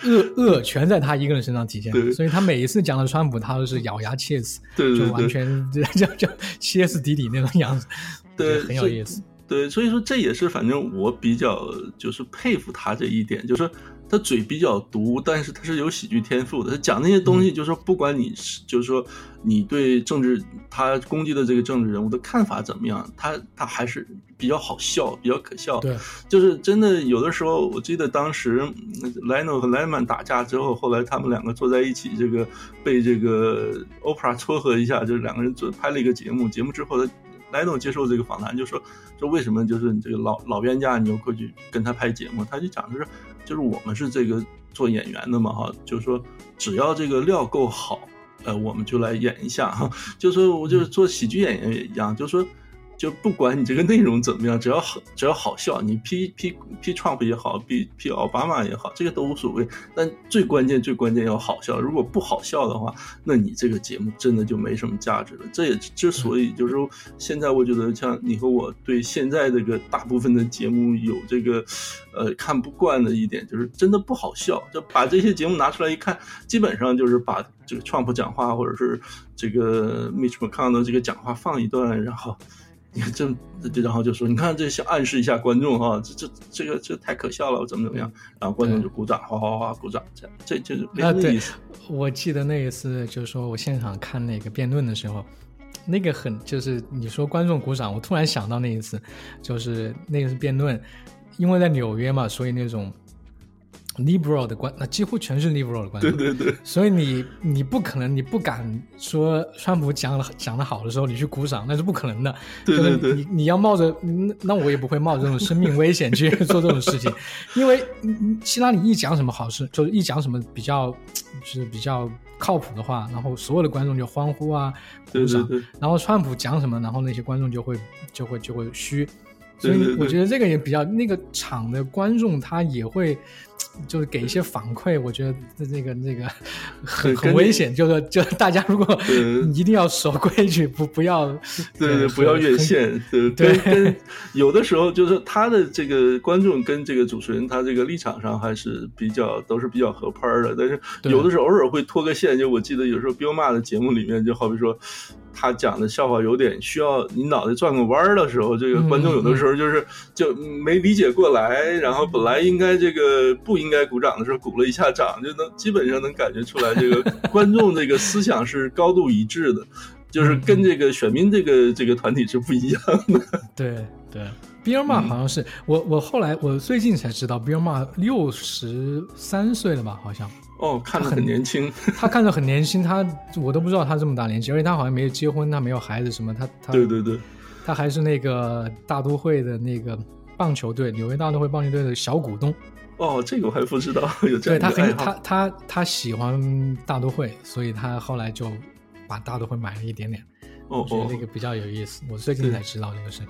恶恶，全在他一个人身上体现对。所以他每一次讲到川普，他都是咬牙切齿，对对就完全 <laughs> 就就就歇斯底里那种样子，对很有意思。对，所以说这也是反正我比较就是佩服他这一点，就是说他嘴比较毒，但是他是有喜剧天赋的。他讲那些东西，就是说不管你是就是说你对政治他攻击的这个政治人物的看法怎么样，他他还是比较好笑，比较可笑。对，就是真的有的时候，我记得当时嗯 Leno 和 Lemon 打架之后，后来他们两个坐在一起，这个被这个 Oprah 撮合一下，就是两个人做拍了一个节目。节目之后，他 Leno 接受这个访谈就说说为什么就是你这个老老冤家你又过去跟他拍节目？他就讲的是就是我们是这个做演员的嘛哈，就是说只要这个料够好，呃，我们就来演一下哈。就说我就是做喜剧演员也一样，就是说。就不管你这个内容怎么样，只要好，只要好笑，你批批批 Trump 也好，批批奥巴马也好，这个都无所谓。但最关键最关键要好笑，如果不好笑的话，那你这个节目真的就没什么价值了。这也之所以就是，现在我觉得像你和我对现在这个大部分的节目有这个呃看不惯的一点，就是真的不好笑。就把这些节目拿出来一看，基本上就是把这个 Trump 讲话或者是这个 Mitch McConnell 这个讲话放一段，然后。你看这，这然后就说，你看这想暗示一下观众哈，这这这个这太可笑了，怎么怎么样？然后观众就鼓掌，哗哗哗鼓掌，这样这就是没啊，对什么意思。，我记得那一次就是说我现场看那个辩论的时候，那个很就是你说观众鼓掌，我突然想到那一次，就是那个是辩论，因为在纽约嘛，所以那种 liberal 的观，那几乎全是 liberal 的观众，对对对，所以你你不可能，你不敢说川普讲了讲的好的时候你去鼓掌，那是不可能的。就是对对对。你你要冒着，那那我也不会冒着这种生命危险去做这种事情，因为希拉里一讲什么好事，就是一讲什么比较就是比较靠谱的话，然后所有的观众就欢呼啊鼓掌，对。对对然后川普讲什么，然后那些观众就会就会就会虚。所以我觉得这个也比较，那个场的观众他也会，就是给一些反馈。我觉得这个那个 <laughs> 很很危险，就是就大家如果对 <laughs> 一定要守规矩，不不要对对，呃不要越。线。对对有的时候就是他的这个观众跟这个主持人他这个立场上还是比较都是比较合拍的，但是有的时候偶尔会脱个线。就我记得有时候 Bill Ma 的节目里面，就好比说他讲的笑话有点需要你脑袋转个弯儿的时候，这个观众有的时候就是就没理解过来，然后本来应该这个不应该鼓掌的时候鼓了一下掌，就能基本上能感觉出来这个观众这个思想是高度一致的。<laughs> 就是跟这个选民这个这个团体是不一样的。对对。b i l m a 好像是、我我后来我最近才知道 b i l m a 六十三岁了吧？好像哦，看着很年轻。他看着很年轻，他我都不知道他这么大年纪，而且他好像没有结婚，他没有孩子什么，他他对对对，他还是那个大都会的那个棒球队，纽约大都会棒球队的小股东。哦，这个我还不知道 <laughs> 有这对他很样一个爱好。他他他喜欢大都会，所以他后来就把大都会买了一点点。哦哦我觉得那，个比较有意思，我最近才知道这个事情。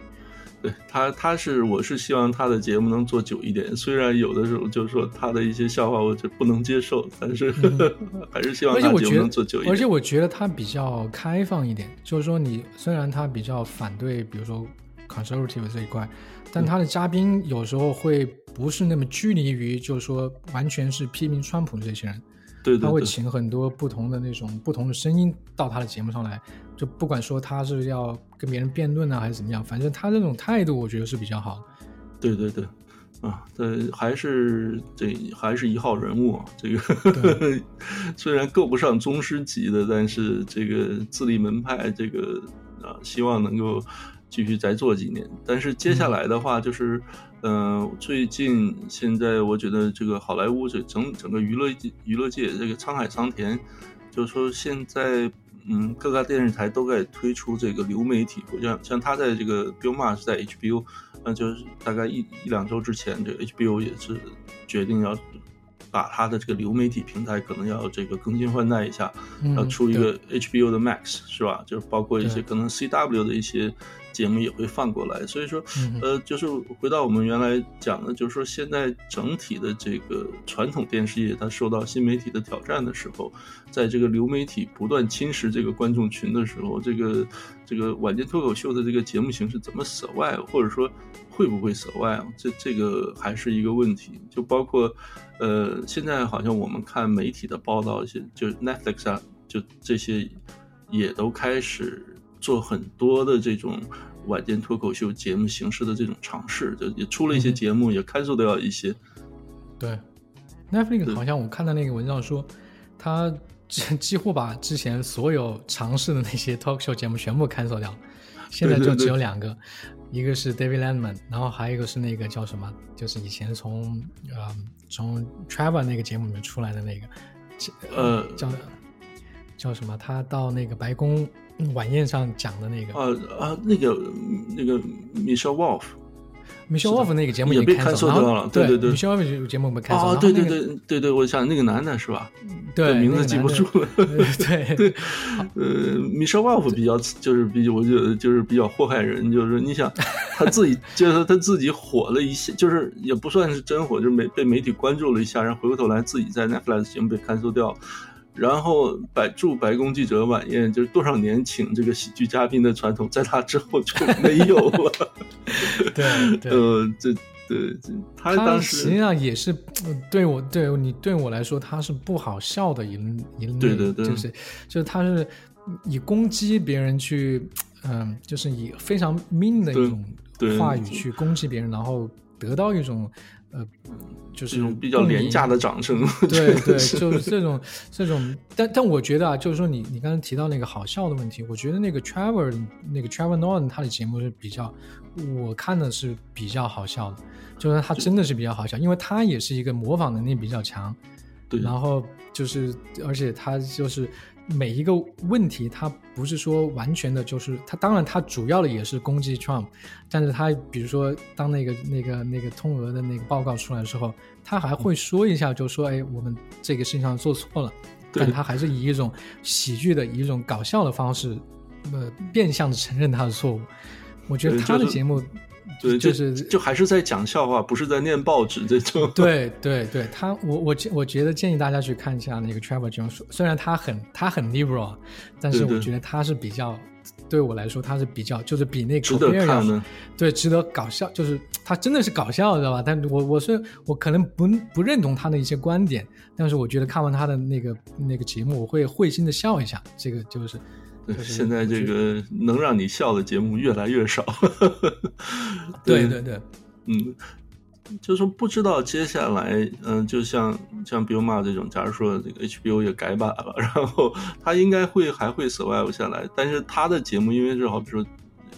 对他，他是我是希望他的节目能做久一点。虽然有的时候就是说他的一些笑话我就不能接受，但是、<laughs> 还是希望他节目能做久一点。得，而且我觉得他比较开放一点，就是说你虽然他比较反对，比如说 conservative 这一块，但他的嘉宾有时候会不是那么拘泥于，就是说完全是批评川普的这些人，对,对对他会，请很多不同的那种不同的声音到他的节目上来，就不管说他是要跟别人辩论啊，还是怎么样，反正他这种态度，我觉得是比较好的。对对对。啊，对，还是这还是一号人物啊。这个 <laughs> 虽然够不上宗师级的，但是这个自立门派，这个啊，希望能够继续再做几年。但是接下来的话，就是嗯、呃最近现在我觉得这个好莱坞这整整个娱乐娱乐界这个沧海桑田，就是说现在嗯各大电视台都在推出这个流媒体，像像他在这个 Bill Maher 是在 HBO，那就是大概一一两周之前，这个 HBO 也是决定要。把它的这个流媒体平台可能要这个更新换代一下，嗯要出一个 HBO 的 Max 是吧？就是包括一些可能 CW 的一些节目也会放过来。所以说，嗯呃，就是回到我们原来讲的，就是说现在整体的这个传统电视业它受到新媒体的挑战的时候，在这个流媒体不断侵蚀这个观众群的时候，这个这个晚间脱口秀的这个节目形式怎么 survive，或者说会不会 survive，这这个还是一个问题。就包括呃，现在好像我们看媒体的报道，一些就 Netflix 啊，就这些也都开始做很多的这种晚间脱口秀节目形式的这种尝试，就也出了一些节目，也开 a 掉一些。对，Netflix 好像我看到那个文章说，他几几乎把之前所有尝试的那些 talk show 节目全部 cancel 掉，<laughs> 现在就只对对对有两个，一个是 David Letterman，然后还有一个是那个叫什么，就是以前从呃从 Trevor 那个节目里面出来的那个，呃叫叫什么？他到那个白宫晚宴上讲的那个、啊啊，那个那个 Michelle Wolf Michelle Wolf 那个节目也被然后掉了对对对 Michelle Wolf 这个节目被 cancel，、然啊，对对对对对，我想那个男的是吧？对名字记不住了。<laughs> 对对，呃，Michelle Wolf 比较就是比较，我觉得就是比较祸害人，就是你想 <laughs> 他自己，就是他自己火了一下，就是也不算是真火，就是媒被媒体关注了一下，然后回过头来自己在 Netflix 节目被 cancel 掉，然后白驻白宫记者晚宴就是多少年请这个喜剧嘉宾的传统，在他之后就没有了。<laughs> 对对。呃，这对这他实际上也是呃对我对你对我来说，他是不好笑的一一类，对对对就是就是他是以攻击别人去，嗯、就是以非常 mean 的一种对话语去攻击别人，然后得到一种呃，就是这种比较廉价的掌声。对 <laughs> 对，就是 <laughs> 这种这种，但但我觉得啊，就是说你你刚才提到那个好笑的问题，我觉得那个 Trevor 那个 Trevor Noah 他的节目是比较，我看的是比较好笑的，就是他真的是比较好笑，因为他也是一个模仿能力比较强，对，然后就是而且他就是每一个问题，他不是说完全的，就是他当然他主要的也是攻击 Trump，但是他比如说当那个那个那个通俄的那个报告出来的时候，他还会说一下，就说哎，我们这个事情上做错了，但他还是以一种喜剧的、以一种搞笑的方式，呃，变相的承认他的错误。我觉得他的节目对，就就是就还是在讲笑话，不是在念报纸这种。对 <laughs> 对对，他我我我觉得建议大家去看一下那个 Trevor Jones，虽然他很他很 liberal，但是我觉得他是比较对我来说他是比较就是比那个值得 Colbert 要看的对值得搞笑，就是他真的是搞笑，知道吧？但我我是我可能不不认同他的一些观点，但是我觉得看完他的那个那个节目，我会会心的笑一下，这个就是。现在这个能让你笑的节目越来越少。<laughs> 对对对，嗯，就是说不知道接下来，嗯、就像像 Bill Maher 这种，假如说这个 HBO 也改版了，<laughs> 然后他应该会还会 survive 下来，但是他的节目因为是好比说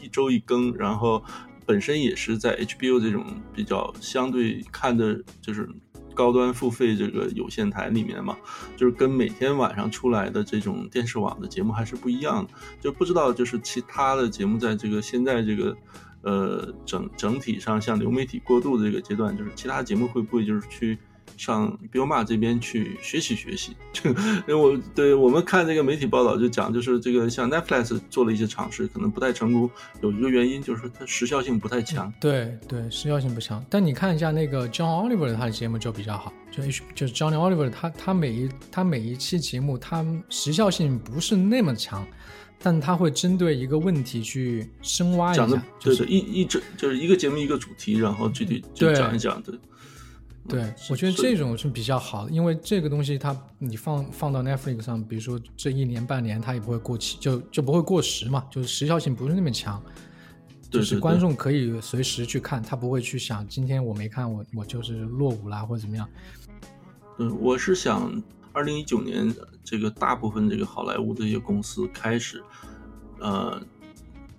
一周一更，然后本身也是在 HBO 这种比较相对看的就是。高端付费这个有线台里面嘛，就是跟每天晚上出来的这种电视网的节目还是不一样的，就不知道就是其他的节目在这个现在这个呃整整体上像流媒体过渡的这个阶段，就是其他节目会不会就是去上 m a 这边去学习学习？这个因为我对我们看这个媒体报道就讲，就是这个像 Netflix 做了一些尝试，可能不太成功，有一个原因就是它时效性不太强。对对，时效性不强。但你看一下那个 John Oliver 他的节目就比较好，就 H 就是 John Oliver 他他每一他每一期节目，他时效性不是那么强，但他会针对一个问题去深挖一讲的下，就是一一整就是一个节目一个主题，然后具体就讲一讲，对。对，我觉得这种是比较好的，因为这个东西它你放放到 Netflix 上，比如说这一年半年它也不会过期，就就不会过时嘛，就是时效性不是那么强，就是对对。对观众可以随时去看，他不会去想今天我没看我我就是落伍啦或者怎么样。嗯，我是想，二零一九年这个大部分这个好莱坞的一些公司开始，呃，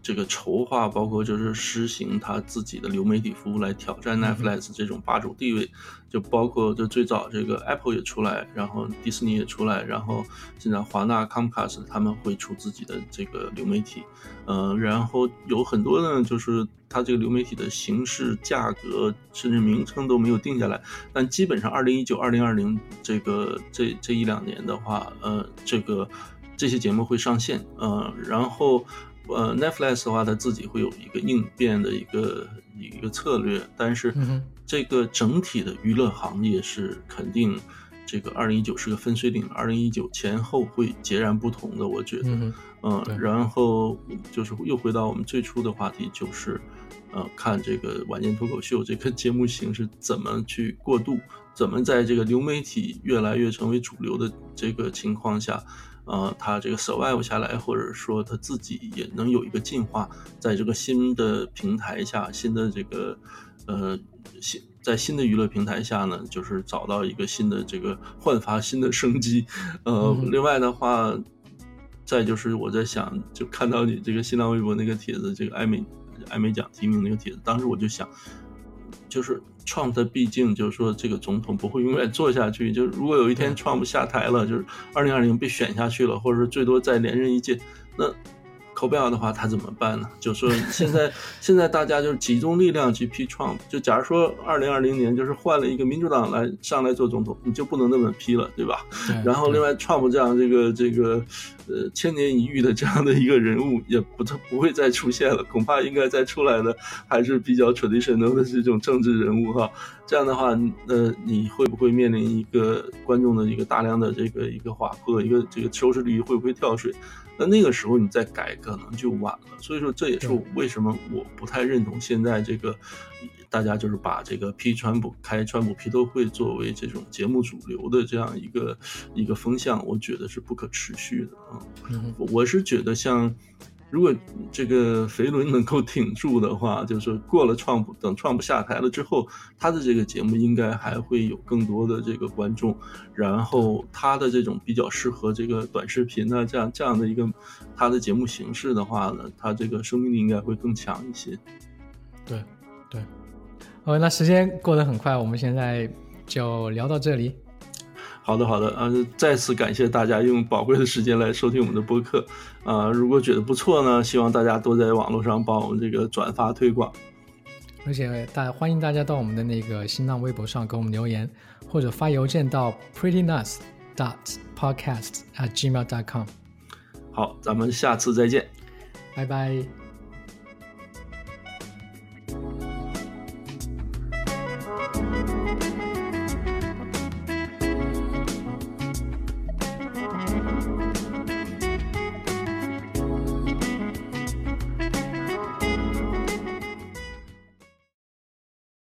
这个筹划，包括就是实行他自己的流媒体服务来挑战 Netflix 这种霸主地位，就包括就最早这个 Apple 也出来，然后迪士尼也出来，然后现在华纳 Comcast 他们会出自己的这个流媒体，呃，然后有很多呢，就是它这个流媒体的形式、价格甚至名称都没有定下来，但基本上二零一九、二零二零这个这这一两年的话，呃，这个这些节目会上线，呃，然后呃 Netflix 的话，它自己会有一个应变的一个一个策略，但是这个整体的娱乐行业是肯定。这个二零一九是个分水岭，二零一九前后会截然不同的，我觉得。嗯然后就是又回到我们最初的话题，就是，呃，看这个晚间脱口秀这个节目形式怎么去过渡，怎么在这个流媒体越来越成为主流的这个情况下，呃，他这个 survive 下来，或者说他自己也能有一个进化，在这个新的平台下，新的这个呃新在新的娱乐平台下呢，就是找到一个新的这个 <laughs> 焕发新的生机。呃，嗯另外的话，再就是我在想，就看到你这个新浪微博那个帖子，这个艾美艾美奖提名那个帖子，当时我就想，就是 Trump 他毕竟就是说这个总统不会永远做下去，就是如果有一天 Trump 下台了，就是二零二零被选下去了，或者是最多再连任一届，那。口贝尔的话，他怎么办呢？就说现在 <laughs> 现在大家就是集中力量去批 Trump。就假如说二零二零年就是换了一个民主党来上来做总统，你就不能那么批了，对吧？对然后，另外，Trump 这样这个这个呃千年一遇的这样的一个人物，也不不会再出现了，恐怕应该再出来的还是比较 traditional 的这种政治人物哈。这样的话，呃，你会不会面临一个观众的一个大量的这个一个滑坡，一个这个收视率会不会跳水？那那个时候你再改可能就晚了。所以说，这也是对为什么我不太认同现在这个大家就是把这个批川普、开川普批斗会作为这种节目主流的这样一个一个风向，我觉得是不可持续的啊。我是觉得像。如果这个肥伦能够挺住的话，就是过了川普，等川普下台了之后，他的这个节目应该还会有更多的这个观众，然后他的这种比较适合这个短视频啊，这样这样的一个他的节目形式的话呢，他这个生命力应该会更强一些。对对。哦，那时间过得很快，我们现在就聊到这里。好的，好的，啊，再次感谢大家用宝贵的时间来收听我们的播客，啊，如果觉得不错呢，希望大家多在网络上帮我们这个转发推广。而且大欢迎大家到我们的那个新浪微博上给我们留言，或者发邮件到 prettynuts dot podcast at gmail dot com。好，咱们下次再见。拜拜。